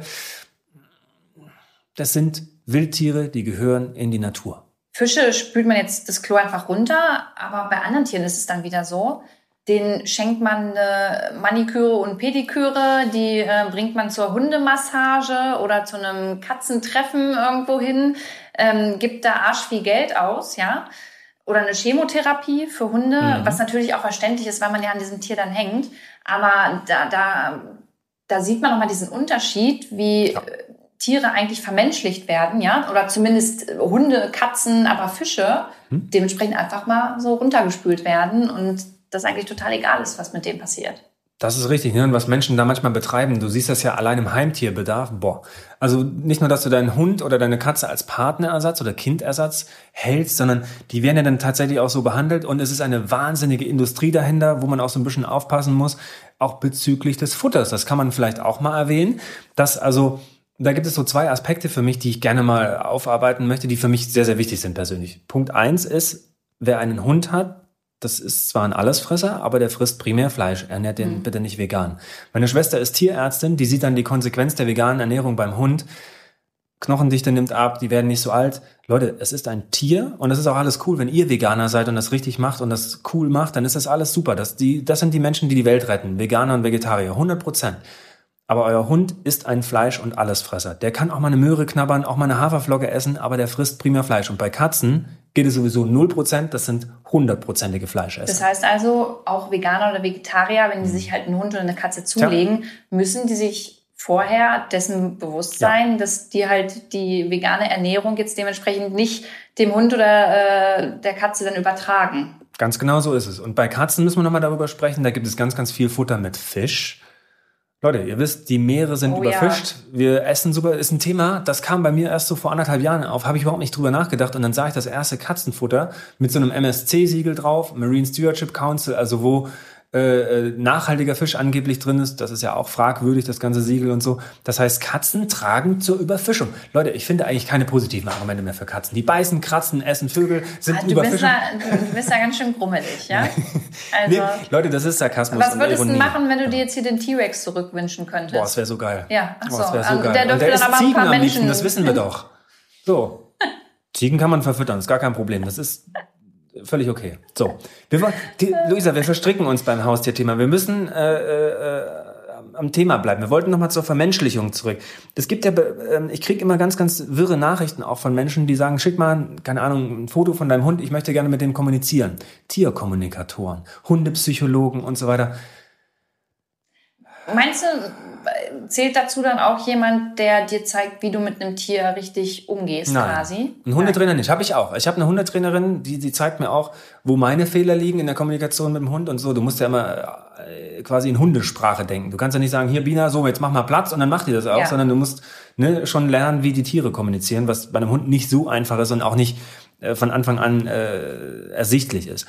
das sind Wildtiere, die gehören in die Natur. Fische spült man jetzt das Klo einfach runter, aber bei anderen Tieren ist es dann wieder so, den schenkt man eine Maniküre und Pediküre, die äh, bringt man zur Hundemassage oder zu einem Katzentreffen irgendwo hin, ähm, gibt da arsch viel Geld aus, ja. Oder eine Chemotherapie für Hunde, mhm. was natürlich auch verständlich ist, weil man ja an diesem Tier dann hängt. Aber da, da, da sieht man nochmal diesen Unterschied, wie ja. Tiere eigentlich vermenschlicht werden, ja, oder zumindest Hunde, Katzen, aber Fische hm. dementsprechend einfach mal so runtergespült werden und das eigentlich total egal ist, was mit dem passiert. Das ist richtig, ne? Und was Menschen da manchmal betreiben, du siehst das ja allein im Heimtierbedarf, boah. Also nicht nur, dass du deinen Hund oder deine Katze als Partnerersatz oder Kindersatz hältst, sondern die werden ja dann tatsächlich auch so behandelt und es ist eine wahnsinnige Industrie dahinter, wo man auch so ein bisschen aufpassen muss, auch bezüglich des Futters. Das kann man vielleicht auch mal erwähnen, dass also da gibt es so zwei Aspekte für mich, die ich gerne mal aufarbeiten möchte, die für mich sehr, sehr wichtig sind persönlich. Punkt eins ist, wer einen Hund hat, das ist zwar ein Allesfresser, aber der frisst primär Fleisch. Ernährt den mhm. bitte nicht vegan. Meine Schwester ist Tierärztin, die sieht dann die Konsequenz der veganen Ernährung beim Hund. Knochendichte nimmt ab, die werden nicht so alt. Leute, es ist ein Tier und es ist auch alles cool, wenn ihr Veganer seid und das richtig macht und das cool macht, dann ist das alles super. Das, die, das sind die Menschen, die die Welt retten. Veganer und Vegetarier, 100 Prozent. Aber euer Hund ist ein Fleisch- und Allesfresser. Der kann auch mal eine Möhre knabbern, auch mal eine Haferflocke essen, aber der frisst primär Fleisch. Und bei Katzen geht es sowieso 0%, das sind 100%ige Fleischesser. Das heißt also, auch Veganer oder Vegetarier, wenn die sich halt einen Hund oder eine Katze zulegen, ja. müssen die sich vorher dessen bewusst sein, ja. dass die halt die vegane Ernährung jetzt dementsprechend nicht dem Hund oder äh, der Katze dann übertragen. Ganz genau so ist es. Und bei Katzen müssen wir nochmal darüber sprechen. Da gibt es ganz, ganz viel Futter mit Fisch. Leute, ihr wisst, die Meere sind oh, überfischt. Ja. Wir essen super, ist ein Thema, das kam bei mir erst so vor anderthalb Jahren auf, habe ich überhaupt nicht drüber nachgedacht. Und dann sah ich das erste Katzenfutter mit so einem MSC-Siegel drauf, Marine Stewardship Council, also wo äh, äh, nachhaltiger Fisch angeblich drin ist. Das ist ja auch fragwürdig, das ganze Siegel und so. Das heißt, Katzen tragen zur Überfischung. Leute, ich finde eigentlich keine positiven Argumente mehr für Katzen. Die beißen, kratzen, essen Vögel, sind ah, du. Bist da, du bist da ganz schön grummelig, ja? [LAUGHS] Also, nee, Leute, das ist Sarkasmus. Was würdest du machen, wenn du dir jetzt hier den T-Rex zurückwünschen könntest? Boah, das wäre so geil. Ja, ach so. Boah, das wäre so also, geil. Der, dürfte der dann aber ein paar Menschen... Liebsten, das wissen wir [LAUGHS] doch. So. Ziegen kann man verfüttern, ist gar kein Problem. Das ist völlig okay. So, wir, die, Luisa, wir verstricken uns beim Haustierthema. Wir müssen äh, äh, am Thema bleiben. Wir wollten nochmal zur Vermenschlichung zurück. Es gibt ja, äh, ich kriege immer ganz, ganz wirre Nachrichten auch von Menschen, die sagen, schick mal, keine Ahnung, ein Foto von deinem Hund, ich möchte gerne mit dem kommunizieren. Tierkommunikatoren, Hundepsychologen und so weiter. Meinst du, zählt dazu dann auch jemand, der dir zeigt, wie du mit einem Tier richtig umgehst, Nein. quasi? Ein Hundetrainer nicht, habe ich auch. Ich habe eine Hundetrainerin, die, die zeigt mir auch, wo meine Fehler liegen in der Kommunikation mit dem Hund und so. Du musst ja immer äh, quasi in Hundesprache denken. Du kannst ja nicht sagen, hier Bina, so, jetzt mach mal Platz und dann macht die das auch, ja. sondern du musst ne, schon lernen, wie die Tiere kommunizieren, was bei einem Hund nicht so einfach ist und auch nicht äh, von Anfang an äh, ersichtlich ist.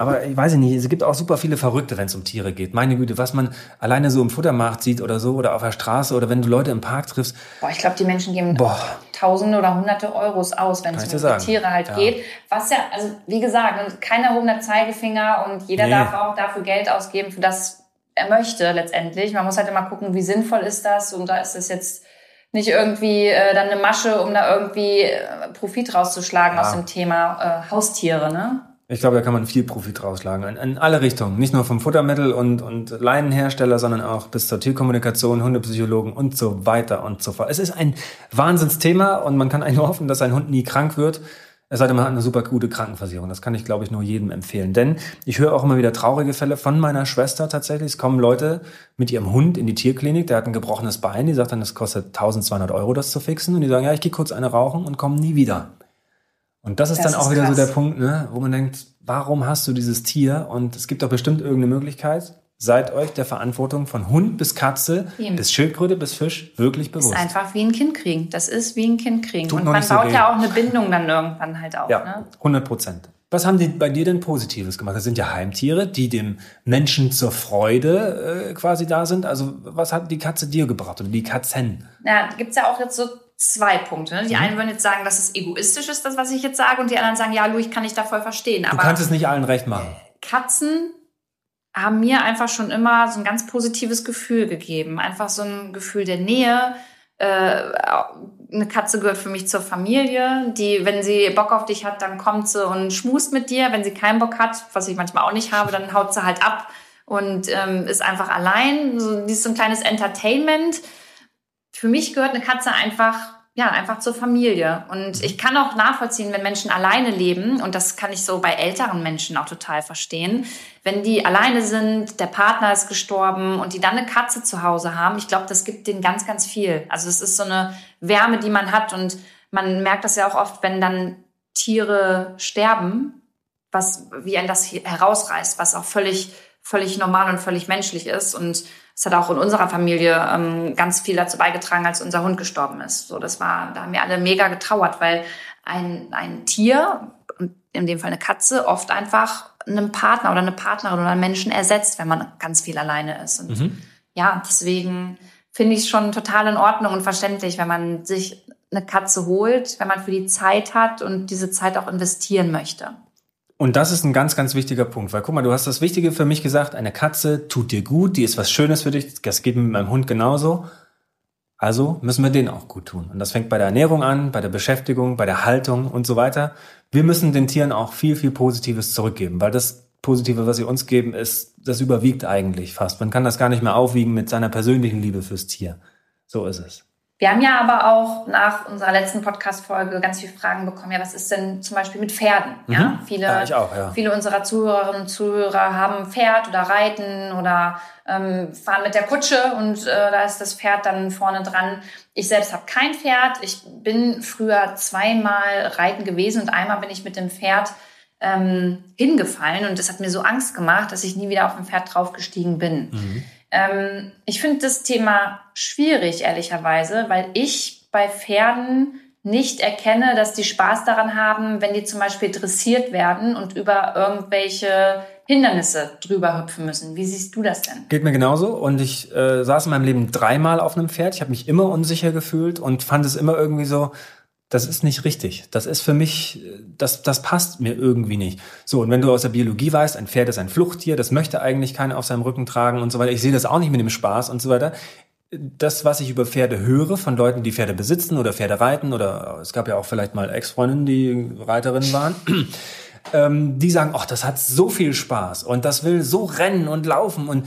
Aber ich weiß nicht, es gibt auch super viele Verrückte, wenn es um Tiere geht. Meine Güte, was man alleine so im Futtermarkt sieht oder so oder auf der Straße oder wenn du Leute im Park triffst. Boah, ich glaube, die Menschen geben Boah. Tausende oder Hunderte Euros aus, wenn es um Tiere halt ja. geht. Was ja, also wie gesagt, keiner erhobener Zeigefinger und jeder nee. darf auch dafür Geld ausgeben, für das er möchte letztendlich. Man muss halt immer gucken, wie sinnvoll ist das und da ist es jetzt nicht irgendwie äh, dann eine Masche, um da irgendwie äh, Profit rauszuschlagen ja. aus dem Thema äh, Haustiere, ne? Ich glaube, da kann man viel Profit rausschlagen. In, in, alle Richtungen. Nicht nur vom Futtermittel und, und Leinenhersteller, sondern auch bis zur Tierkommunikation, Hundepsychologen und so weiter und so fort. Es ist ein Wahnsinnsthema und man kann eigentlich [LAUGHS] nur hoffen, dass ein Hund nie krank wird. Es sei denn, man hat eine super gute Krankenversicherung. Das kann ich, glaube ich, nur jedem empfehlen. Denn ich höre auch immer wieder traurige Fälle von meiner Schwester tatsächlich. Es kommen Leute mit ihrem Hund in die Tierklinik, der hat ein gebrochenes Bein, die sagt dann, das kostet 1200 Euro, das zu fixen. Und die sagen, ja, ich gehe kurz eine rauchen und komme nie wieder. Und das ist das dann auch ist wieder krass. so der Punkt, ne, wo man denkt, warum hast du dieses Tier? Und es gibt doch bestimmt irgendeine Möglichkeit. Seid euch der Verantwortung von Hund bis Katze, Eben. bis Schildkröte, bis Fisch wirklich bewusst. Ist einfach wie ein Kind kriegen. Das ist wie ein Kind kriegen. Tut und man baut so ja auch eine Bindung dann irgendwann halt auf. Ja, ne? 100 Prozent. Was haben die bei dir denn Positives gemacht? Das sind ja Heimtiere, die dem Menschen zur Freude äh, quasi da sind. Also was hat die Katze dir gebracht oder die Katzen? Ja, gibt's ja auch jetzt so zwei Punkte. Ne? Die mhm. einen würden jetzt sagen, dass es egoistisch ist, das, was ich jetzt sage, und die anderen sagen, ja, Lu, ich kann dich da voll verstehen. Aber du kannst es nicht allen recht machen. Katzen haben mir einfach schon immer so ein ganz positives Gefühl gegeben. Einfach so ein Gefühl der Nähe. Äh, eine Katze gehört für mich zur Familie, die, wenn sie Bock auf dich hat, dann kommt sie und schmust mit dir. Wenn sie keinen Bock hat, was ich manchmal auch nicht habe, dann haut sie halt ab und ähm, ist einfach allein. So, die ist so ein kleines Entertainment für mich gehört eine Katze einfach ja, einfach zur Familie. Und ich kann auch nachvollziehen, wenn Menschen alleine leben, und das kann ich so bei älteren Menschen auch total verstehen, wenn die alleine sind, der Partner ist gestorben und die dann eine Katze zu Hause haben, ich glaube, das gibt denen ganz, ganz viel. Also es ist so eine Wärme, die man hat und man merkt das ja auch oft, wenn dann Tiere sterben, was, wie ein das herausreißt, was auch völlig, völlig normal und völlig menschlich ist und es hat auch in unserer Familie ähm, ganz viel dazu beigetragen, als unser Hund gestorben ist. So, das war, da haben wir alle mega getrauert, weil ein, ein Tier, in dem Fall eine Katze, oft einfach einen Partner oder eine Partnerin oder einen Menschen ersetzt, wenn man ganz viel alleine ist. Und mhm. ja, deswegen finde ich schon total in Ordnung und verständlich, wenn man sich eine Katze holt, wenn man für die Zeit hat und diese Zeit auch investieren möchte. Und das ist ein ganz, ganz wichtiger Punkt, weil guck mal, du hast das Wichtige für mich gesagt, eine Katze tut dir gut, die ist was Schönes für dich, das geht mit meinem Hund genauso. Also müssen wir denen auch gut tun. Und das fängt bei der Ernährung an, bei der Beschäftigung, bei der Haltung und so weiter. Wir müssen den Tieren auch viel, viel Positives zurückgeben, weil das Positive, was sie uns geben, ist, das überwiegt eigentlich fast. Man kann das gar nicht mehr aufwiegen mit seiner persönlichen Liebe fürs Tier. So ist es. Wir haben ja aber auch nach unserer letzten Podcast-Folge ganz viele Fragen bekommen. Ja, was ist denn zum Beispiel mit Pferden? Mhm. Ja, viele, ja, auch, ja. viele unserer Zuhörerinnen und Zuhörer haben Pferd oder reiten oder ähm, fahren mit der Kutsche und äh, da ist das Pferd dann vorne dran. Ich selbst habe kein Pferd. Ich bin früher zweimal reiten gewesen und einmal bin ich mit dem Pferd ähm, hingefallen und das hat mir so Angst gemacht, dass ich nie wieder auf dem Pferd draufgestiegen bin. Mhm. Ähm, ich finde das Thema schwierig, ehrlicherweise, weil ich bei Pferden nicht erkenne, dass die Spaß daran haben, wenn die zum Beispiel dressiert werden und über irgendwelche Hindernisse drüber hüpfen müssen. Wie siehst du das denn? Geht mir genauso. Und ich äh, saß in meinem Leben dreimal auf einem Pferd. Ich habe mich immer unsicher gefühlt und fand es immer irgendwie so, das ist nicht richtig. Das ist für mich, das, das passt mir irgendwie nicht. So, und wenn du aus der Biologie weißt, ein Pferd ist ein Fluchttier, das möchte eigentlich keiner auf seinem Rücken tragen und so weiter. Ich sehe das auch nicht mit dem Spaß und so weiter. Das, was ich über Pferde höre von Leuten, die Pferde besitzen oder Pferde reiten, oder es gab ja auch vielleicht mal Ex-Freundinnen, die Reiterinnen waren, [CLEARS THROAT] ähm, die sagen, ach, das hat so viel Spaß und das will so rennen und laufen und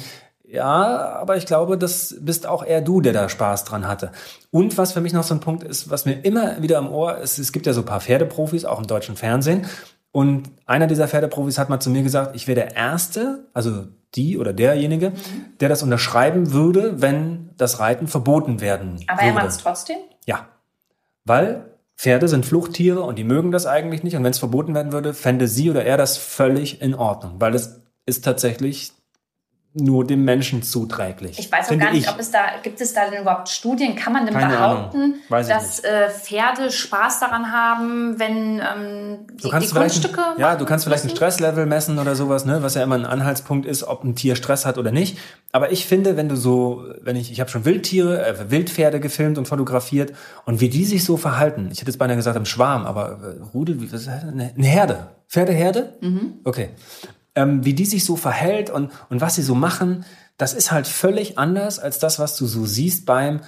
ja, aber ich glaube, das bist auch eher du, der da Spaß dran hatte. Und was für mich noch so ein Punkt ist, was mir immer wieder im Ohr ist, es gibt ja so ein paar Pferdeprofis, auch im deutschen Fernsehen. Und einer dieser Pferdeprofis hat mal zu mir gesagt, ich wäre der Erste, also die oder derjenige, mhm. der das unterschreiben würde, wenn das Reiten verboten werden Aber würde. er macht es trotzdem? Ja. Weil Pferde sind Fluchttiere und die mögen das eigentlich nicht. Und wenn es verboten werden würde, fände sie oder er das völlig in Ordnung. Weil es ist tatsächlich nur dem Menschen zuträglich. Ich weiß auch gar nicht, ich. ob es da, gibt es da denn überhaupt Studien? Kann man denn Keine behaupten, dass äh, Pferde Spaß daran haben, wenn ähm, die, die Kunststücke ein, Ja, du kannst vielleicht ein Stresslevel messen oder sowas, ne, was ja immer ein Anhaltspunkt ist, ob ein Tier Stress hat oder nicht. Aber ich finde, wenn du so, wenn ich, ich habe schon Wildtiere, äh, Wildpferde gefilmt und fotografiert und wie die sich so verhalten. Ich hätte jetzt beinahe gesagt im Schwarm, aber äh, Rudel, wie, was ist das? Eine Herde. Pferdeherde? Mhm. Okay ähm, wie die sich so verhält und, und was sie so machen, das ist halt völlig anders als das, was du so siehst beim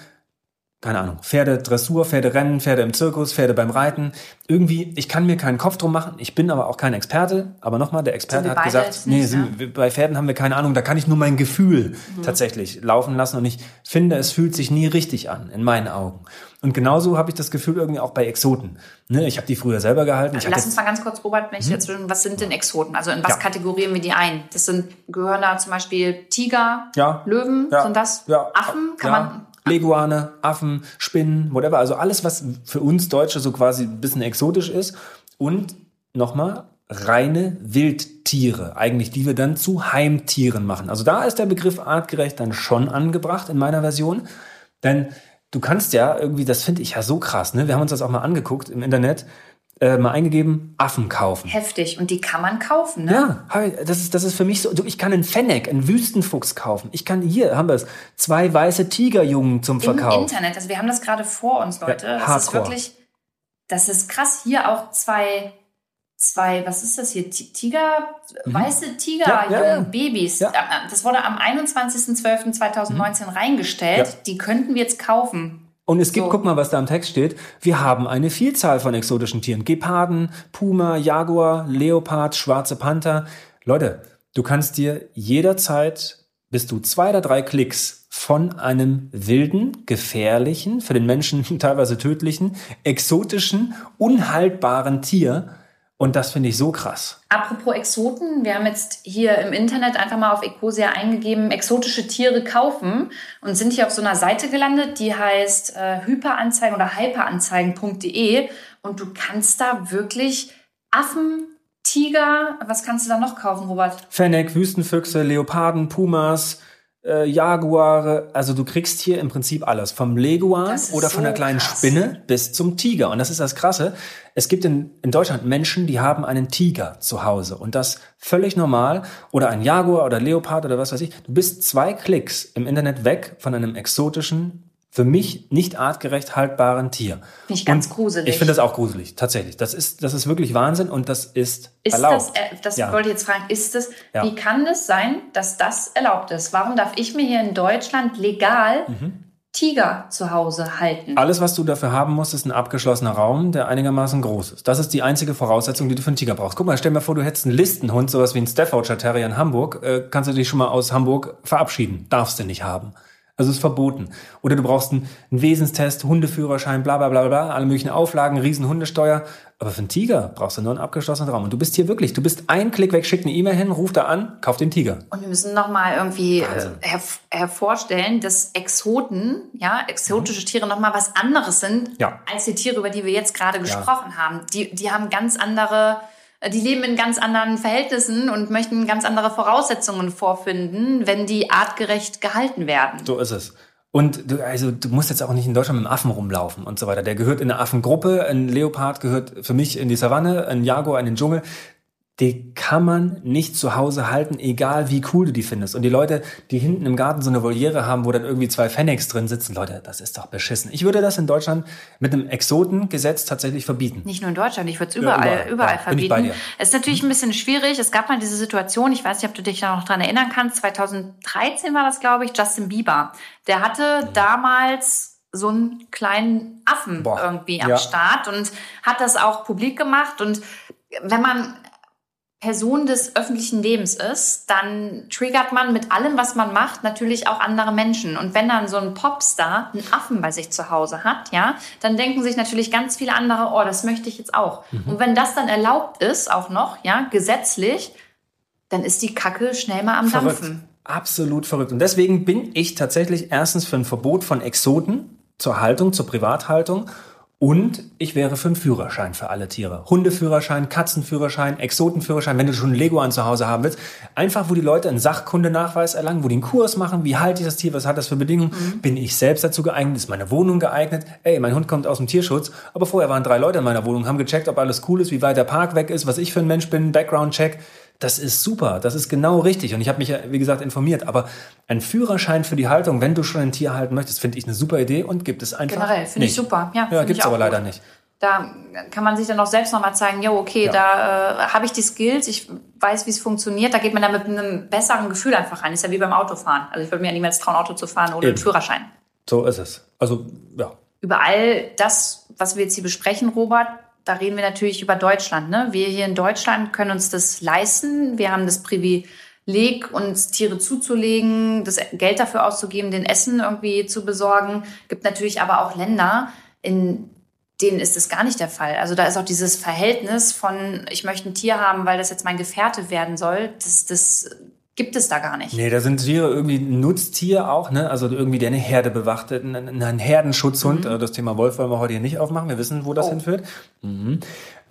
keine Ahnung, Pferde Dressur, Pferde Rennen, Pferde im Zirkus, Pferde beim Reiten. Irgendwie, ich kann mir keinen Kopf drum machen. Ich bin aber auch kein Experte. Aber nochmal, der Experte hat gesagt, nee, sind, ja. bei Pferden haben wir keine Ahnung. Da kann ich nur mein Gefühl mhm. tatsächlich laufen lassen. Und ich finde, es fühlt sich nie richtig an, in meinen Augen. Und genauso habe ich das Gefühl irgendwie auch bei Exoten. Ne, ich habe die früher selber gehalten. Also lass uns mal ganz kurz, Robert, wenn ich hm? jetzt, was sind denn Exoten? Also in was ja. kategorieren wir die ein? Das sind, gehören da zum Beispiel Tiger, ja. Löwen, ja. sind das Affen? Kann man Leguane, Affen, Spinnen, whatever. Also alles, was für uns Deutsche so quasi ein bisschen exotisch ist. Und nochmal, reine Wildtiere, eigentlich, die wir dann zu Heimtieren machen. Also da ist der Begriff artgerecht dann schon angebracht in meiner Version. Denn du kannst ja irgendwie, das finde ich ja so krass, ne? Wir haben uns das auch mal angeguckt im Internet äh, mal eingegeben, Affen kaufen. Heftig. Und die kann man kaufen, ne? Ja, das ist, das ist für mich so. Ich kann einen Fennec, einen Wüstenfuchs kaufen. Ich kann, hier haben wir es, zwei weiße Tigerjungen zum Verkauf. Im Internet. Also wir haben das gerade vor uns, Leute. Ja, das ist wirklich, das ist krass. Hier auch zwei, zwei, was ist das hier? Tiger, mhm. weiße Tiger, ja, ja, Babys. Das wurde am 21.12.2019 mhm. reingestellt. Die könnten wir jetzt kaufen. Und es gibt, so. guck mal, was da im Text steht. Wir haben eine Vielzahl von exotischen Tieren. Geparden, Puma, Jaguar, Leopard, schwarze Panther. Leute, du kannst dir jederzeit, bis du zwei oder drei Klicks von einem wilden, gefährlichen, für den Menschen [LAUGHS] teilweise tödlichen, exotischen, unhaltbaren Tier und das finde ich so krass. Apropos Exoten, wir haben jetzt hier im Internet einfach mal auf Ecosia eingegeben, exotische Tiere kaufen und sind hier auf so einer Seite gelandet, die heißt äh, hyperanzeigen oder hyperanzeigen.de und du kannst da wirklich Affen, Tiger, was kannst du da noch kaufen, Robert? Fennec, Wüstenfüchse, Leoparden, Pumas, äh, Jaguare. Also du kriegst hier im Prinzip alles. Vom Leguan oder von so der kleinen krass. Spinne bis zum Tiger. Und das ist das Krasse. Es gibt in, in Deutschland Menschen, die haben einen Tiger zu Hause. Und das völlig normal. Oder ein Jaguar oder Leopard oder was weiß ich. Du bist zwei Klicks im Internet weg von einem exotischen, für mich nicht artgerecht haltbaren Tier. Finde ich ganz Und gruselig. Ich finde das auch gruselig, tatsächlich. Das ist, das ist wirklich Wahnsinn und das ist, Ist erlaubt. das, äh, das Ja. wollte ich jetzt fragen, ist das, Ja. wie kann das sein, dass das erlaubt ist? Warum darf ich mir hier in Deutschland legal Mhm. Tiger zu Hause halten? Alles, was du dafür haben musst, ist ein abgeschlossener Raum, der einigermaßen groß ist. Das ist die einzige Voraussetzung, die du für einen Tiger brauchst. Guck mal, stell mal vor, du hättest einen Listenhund, sowas wie einen Staffordshire Terrier in Hamburg, äh, kannst du dich schon mal aus Hamburg verabschieden. Darfst du nicht haben. Also ist verboten. Oder du brauchst einen, einen Wesenstest, Hundeführerschein, bla bla bla bla, alle möglichen Auflagen, riesen Hundesteuer. Aber für einen Tiger brauchst du nur einen abgeschlossenen Raum. Und du bist hier wirklich, du bist ein Klick weg, schick eine E-Mail hin, ruf da an, kauf den Tiger. Und wir müssen noch mal irgendwie äh, herv hervorstellen, dass Exoten, ja, exotische Tiere noch mal was anderes sind Mhm. Ja. als die Tiere, über die wir jetzt gerade gesprochen haben. Die, die haben ganz andere, die leben in ganz anderen Verhältnissen und möchten ganz andere Voraussetzungen vorfinden, wenn die artgerecht gehalten werden. So ist es. Und du, also, du musst jetzt auch nicht in Deutschland mit einem Affen rumlaufen und so weiter. Der gehört in eine Affengruppe. Ein Leopard gehört für mich in die Savanne, ein Jaguar in den Dschungel. Die kann man nicht zu Hause halten, egal wie cool du die findest. Und die Leute, die hinten im Garten so eine Voliere haben, wo dann irgendwie zwei Fennecs drin sitzen, Leute, das ist doch beschissen. Ich würde das in Deutschland mit einem Exotengesetz tatsächlich verbieten. Nicht nur in Deutschland, ich würde es überall, überall. überall, Ja, bin ich bei verbieten. dir. Es ist natürlich ein bisschen schwierig. Es gab mal diese Situation, ich weiß nicht, ob du dich da noch dran erinnern kannst, 2013 war das, glaube ich, Justin Bieber. Der hatte damals so einen kleinen Affen Boah, irgendwie am ja. Start und hat das auch publik gemacht. Und wenn man Person des öffentlichen Lebens ist, dann triggert man mit allem, was man macht, natürlich auch andere Menschen. Und wenn dann so ein Popstar einen Affen bei sich zu Hause hat, ja, dann denken sich natürlich ganz viele andere, oh, das möchte ich jetzt auch. Mhm. Und wenn das dann erlaubt ist, auch noch, ja, gesetzlich, dann ist die Kacke schnell mal am Verrückt. Dampfen. Absolut verrückt. Und deswegen bin ich tatsächlich erstens für ein Verbot von Exoten zur Haltung, zur Privathaltung. Und ich wäre für einen Führerschein für alle Tiere. Hundeführerschein, Katzenführerschein, Exotenführerschein, wenn du schon einen Leguan zu Hause haben willst. Einfach, wo die Leute einen Sachkundenachweis erlangen, wo die einen Kurs machen, wie halte ich das Tier, was hat das für Bedingungen, bin ich selbst dazu geeignet, ist meine Wohnung geeignet, ey, mein Hund kommt aus dem Tierschutz, aber vorher waren drei Leute in meiner Wohnung, haben gecheckt, ob alles cool ist, wie weit der Park weg ist, was ich für ein Mensch bin, Background-Check. Das ist super, das ist genau richtig. Und ich habe mich ja, wie gesagt, informiert. Aber ein Führerschein für die Haltung, wenn du schon ein Tier halten möchtest, finde ich eine super Idee und gibt es einfach. Generell, finde ich super. Ja, Ja, ich auch aber leider gut. nicht. Da kann man sich dann auch selbst nochmal zeigen, jo, okay, Ja. da äh, habe ich die Skills, ich weiß, wie es funktioniert. Da geht man dann mit einem besseren Gefühl einfach rein. Ist ja wie beim Autofahren. Also ich würde mir ja niemals trauen, Auto zu fahren ohne Eben. einen Führerschein. So ist es. Also, ja. Über all das, was wir jetzt hier besprechen, Robert, da reden wir natürlich über Deutschland. Ne? Wir hier in Deutschland können uns das leisten. Wir haben das Privileg, uns Tiere zuzulegen, das Geld dafür auszugeben, den Essen irgendwie zu besorgen. Gibt natürlich aber auch Länder, in denen ist das gar nicht der Fall. Also da ist auch dieses Verhältnis von, ich möchte ein Tier haben, weil das jetzt mein Gefährte werden soll, das, das gibt es da gar nicht. Nee, da sind Tiere irgendwie ein Nutztier auch, ne? Also irgendwie, der eine Herde bewacht, ein, ein Herdenschutzhund. Äh, Das Thema Wolf wollen wir heute hier nicht aufmachen. Wir wissen, wo das Oh. hinführt. Mhm.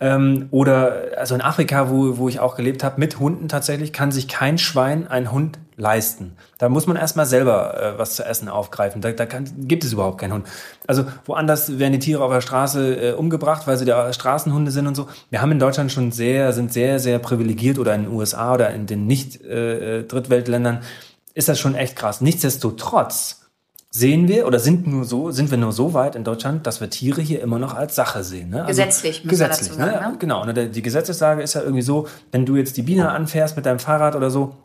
Ähm, oder also in Afrika, wo, wo ich auch gelebt habe, mit Hunden tatsächlich, kann sich kein Schwein einen Hund leisten. Da muss man erstmal selber äh, was zu essen aufgreifen. Da, da kann, gibt es überhaupt keinen Hund. Also woanders werden die Tiere auf der Straße äh, umgebracht, weil sie da Straßenhunde sind und so. Wir haben in Deutschland schon sehr, sind sehr, sehr privilegiert oder in den USA oder in den nicht äh, äh, Drittweltländern ist das schon echt krass. Nichtsdestotrotz sehen wir oder sind nur so, sind wir nur so weit in Deutschland, dass wir Tiere hier immer noch als Sache sehen. Ne? Also Gesetzlich, müssen wir gesetzlich, dazu sagen, ne? ne? Genau. Und der- die Gesetzeslage ist ja irgendwie so, wenn du jetzt die Biene anfährst mit deinem Fahrrad oder so,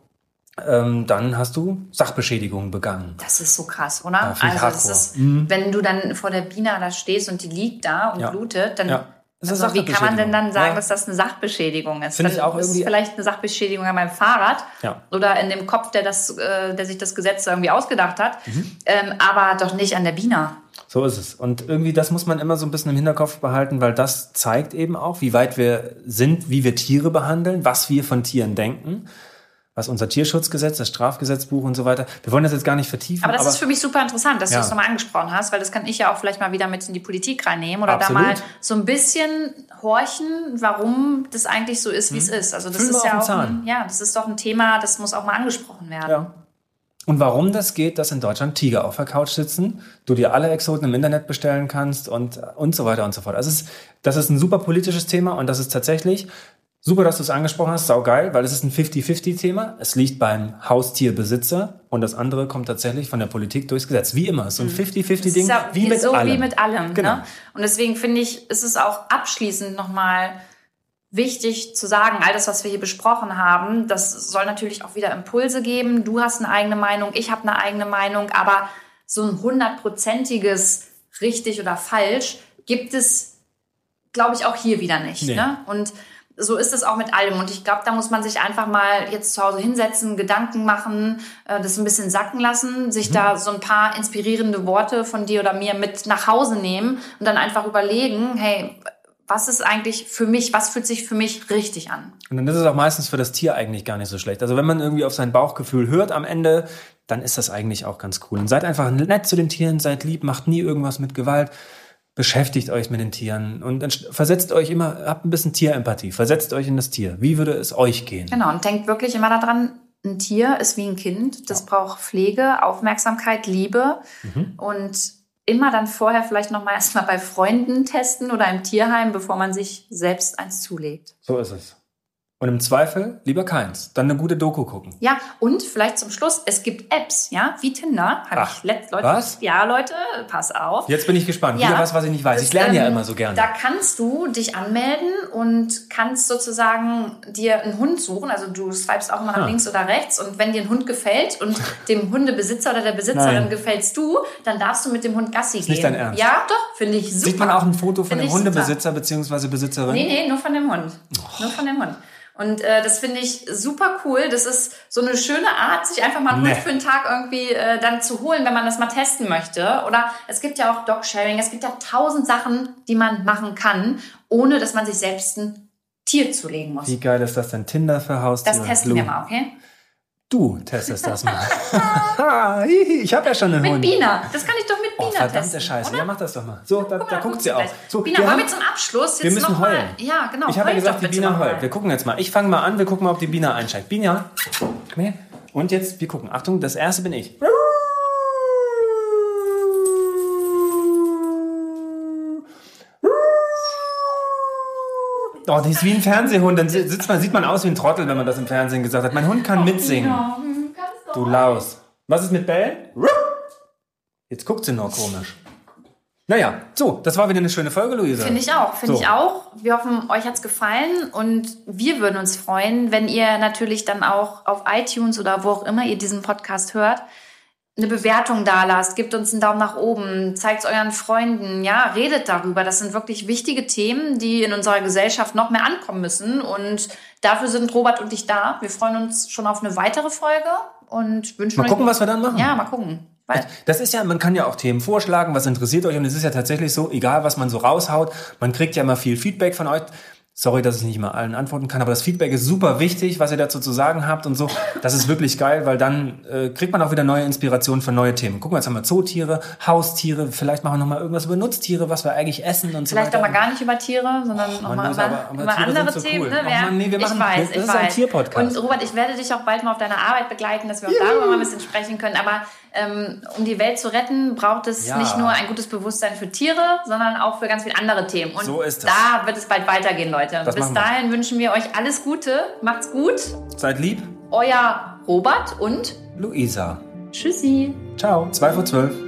ähm, dann hast du Sachbeschädigungen begangen. Das ist so krass, oder? Ja, also hardcore. Mhm. ist, wenn du dann vor der Biene da stehst und die liegt da und Ja. blutet, dann Ja. Ist also wie kann man denn dann sagen, Ja. dass das eine Sachbeschädigung ist? Finde ich auch ist irgendwie- es vielleicht eine Sachbeschädigung an meinem Fahrrad Ja. oder in dem Kopf, der das, äh, der sich das Gesetz irgendwie ausgedacht hat, Mhm. ähm, aber doch nicht an der Biene. So ist es. Und irgendwie, das muss man immer so ein bisschen im Hinterkopf behalten, weil das zeigt eben auch, wie weit wir sind, wie wir Tiere behandeln, was wir von Tieren denken, was unser Tierschutzgesetz, das Strafgesetzbuch und so weiter. Wir wollen das jetzt gar nicht vertiefen. Aber das ist für mich super interessant, dass Ja. du das nochmal angesprochen hast, weil das kann ich ja auch vielleicht mal wieder mit in die Politik reinnehmen oder Absolut. da mal so ein bisschen horchen, warum das eigentlich so ist, wie es ist. Also das wir ist ja auch ein, ja, das ist doch ein Thema, das muss auch mal angesprochen werden. ja. und warum das geht, dass in Deutschland Tiger auf der Couch sitzen, du dir alle Exoten im Internet bestellen kannst und, und so weiter und so fort. Also es das ist ein super politisches Thema und das ist tatsächlich super, dass du es angesprochen hast, saugeil, weil es ist ein 50-50-Thema. Es liegt beim Haustierbesitzer und das andere kommt tatsächlich von der Politik durchs Gesetz. Wie immer, so ein 50-50-Ding, Mhm. ja wie mit so allem. wie mit allem. Genau. Ne? Und deswegen finde ich, ist es auch abschließend nochmal wichtig zu sagen, all das, was wir hier besprochen haben, das soll natürlich auch wieder Impulse geben. Du hast eine eigene Meinung, ich habe eine eigene Meinung, aber so ein hundertprozentiges richtig oder falsch gibt es, glaube ich, auch hier wieder nicht. Nee. Ne? Und so ist es auch mit allem. Und ich glaube, da muss man sich einfach mal jetzt zu Hause hinsetzen, Gedanken machen, äh, das ein bisschen sacken lassen, sich da so ein paar inspirierende Worte von dir oder mir mit nach Hause nehmen und dann einfach überlegen, hey, was ist eigentlich für mich, was fühlt sich für mich richtig an? Und dann ist es auch meistens für das Tier eigentlich gar nicht so schlecht. Also wenn man irgendwie auf sein Bauchgefühl hört am Ende, dann ist das eigentlich auch ganz cool. Und seid einfach nett zu den Tieren, seid lieb, macht nie irgendwas mit Gewalt. Beschäftigt euch mit den Tieren und versetzt euch immer, habt ein bisschen Tierempathie, versetzt euch in das Tier. Wie würde es euch gehen? Genau, und denkt wirklich immer daran, ein Tier ist wie ein Kind, das braucht Pflege, Aufmerksamkeit, Liebe und immer dann vorher vielleicht noch mal erstmal bei Freunden testen oder im Tierheim, bevor man sich selbst eins zulegt. So ist es. Und im Zweifel lieber keins. Dann eine gute Doku gucken. Ja, und vielleicht zum Schluss, es gibt Apps, ja, wie Tinder. Habe Ach, ich Leute. was? Ja, Leute, pass auf. Jetzt bin ich gespannt. Ja. Wieder was, was ich nicht weiß. Ich lerne ja ähm, immer so gerne. Da kannst du dich anmelden und kannst sozusagen dir einen Hund suchen. Also du swipest auch mal nach Ah. links oder rechts und wenn dir ein Hund gefällt und [LAUGHS] dem Hundebesitzer oder der Besitzerin gefällst du, dann darfst du mit dem Hund Gassi gehen. nicht dein Ernst? Ja, doch, finde ich super. Sieht man auch ein Foto von Finde dem. Hundebesitzer bzw. Besitzerin? Nee, nee, nur von dem Hund. Nur von dem Hund. Und äh, das finde ich super cool. Das ist so eine schöne Art, sich einfach mal einen Nee. Hund für einen Tag irgendwie äh, dann zu holen, wenn man das mal testen möchte. Oder es gibt ja auch Dog-Sharing. Es gibt ja tausend Sachen, die man machen kann, ohne dass man sich selbst ein Tier zulegen muss. Wie geil ist das denn? Tinder für Haustiere. Das testen Lou. wir mal, okay? Du testest das mal. [LAUGHS] Ich habe ja schon einen Mit Hund. Bina. Das kann ich doch mit Oh, Bina verdammte testen. Scheiße. oder? Ja, mach das doch mal. So, da, da guckt sie auch. So, Bina, wir wollen wir zum Abschluss jetzt wir müssen noch mal, heulen. Ja, genau. Ich habe ja gesagt, die Bina heult. Wir gucken jetzt mal. Ich fange mal an, wir gucken mal, ob die Bina einsteigt. Bina, komm her. Und jetzt, wir gucken. Achtung, das erste bin ich. Oh, die ist wie ein Fernsehhund. Dann sitzt man, sieht man aus wie ein Trottel, wenn man das im Fernsehen gesagt hat. Mein Hund kann mitsingen. Ja, hm, Du. Laus. Was ist mit Bellen? Jetzt guckt sie nur komisch. Naja, so, das war wieder eine schöne Folge, Luisa. Finde ich auch, finde So. ich auch. Wir hoffen, euch hat's gefallen und wir würden uns freuen, wenn ihr natürlich dann auch auf iTunes oder wo auch immer ihr diesen Podcast hört, eine Bewertung da lasst, gebt uns einen Daumen nach oben, zeigt es euren Freunden, ja, redet darüber. Das sind wirklich wichtige Themen, die in unserer Gesellschaft noch mehr ankommen müssen und dafür sind Robert und ich da. Wir freuen uns schon auf eine weitere Folge und wünschen Mal euch gucken, was wir dann machen. Ja, mal gucken. Weil, Das ist ja, man kann ja auch Themen vorschlagen, was interessiert euch und es ist ja tatsächlich so, egal was man so raushaut, man kriegt ja immer viel Feedback von euch. Sorry, dass ich nicht mal allen antworten kann, aber das Feedback ist super wichtig, was ihr dazu zu sagen habt und so. Das ist wirklich geil, weil dann äh, kriegt man auch wieder neue Inspirationen für neue Themen. Guck mal, jetzt haben wir Zootiere, Haustiere, vielleicht machen wir noch mal irgendwas über Nutztiere, was wir eigentlich essen und so Vielleicht weiter. auch mal gar nicht über Tiere, sondern noch Mann, mal Luisa, über, aber- aber über Tiere andere so Themen. cool. Ne? Wer- Mann, nee, wir ich machen- weiß, das ich ist ein weiß. Tierpodcast. Und Robert, ich werde dich auch bald mal auf deiner Arbeit begleiten, dass wir auch darüber mal ein bisschen sprechen können. Aber ähm, um die Welt zu retten, braucht es Ja. nicht nur ein gutes Bewusstsein für Tiere, sondern auch für ganz viele andere Themen. Und So ist es. da wird es bald weitergehen, Leute. Das bis dahin wünschen wir euch alles Gute. Macht's gut. Seid lieb, Euer Robert und Luisa. Tschüssi. Ciao, 2 vor 12.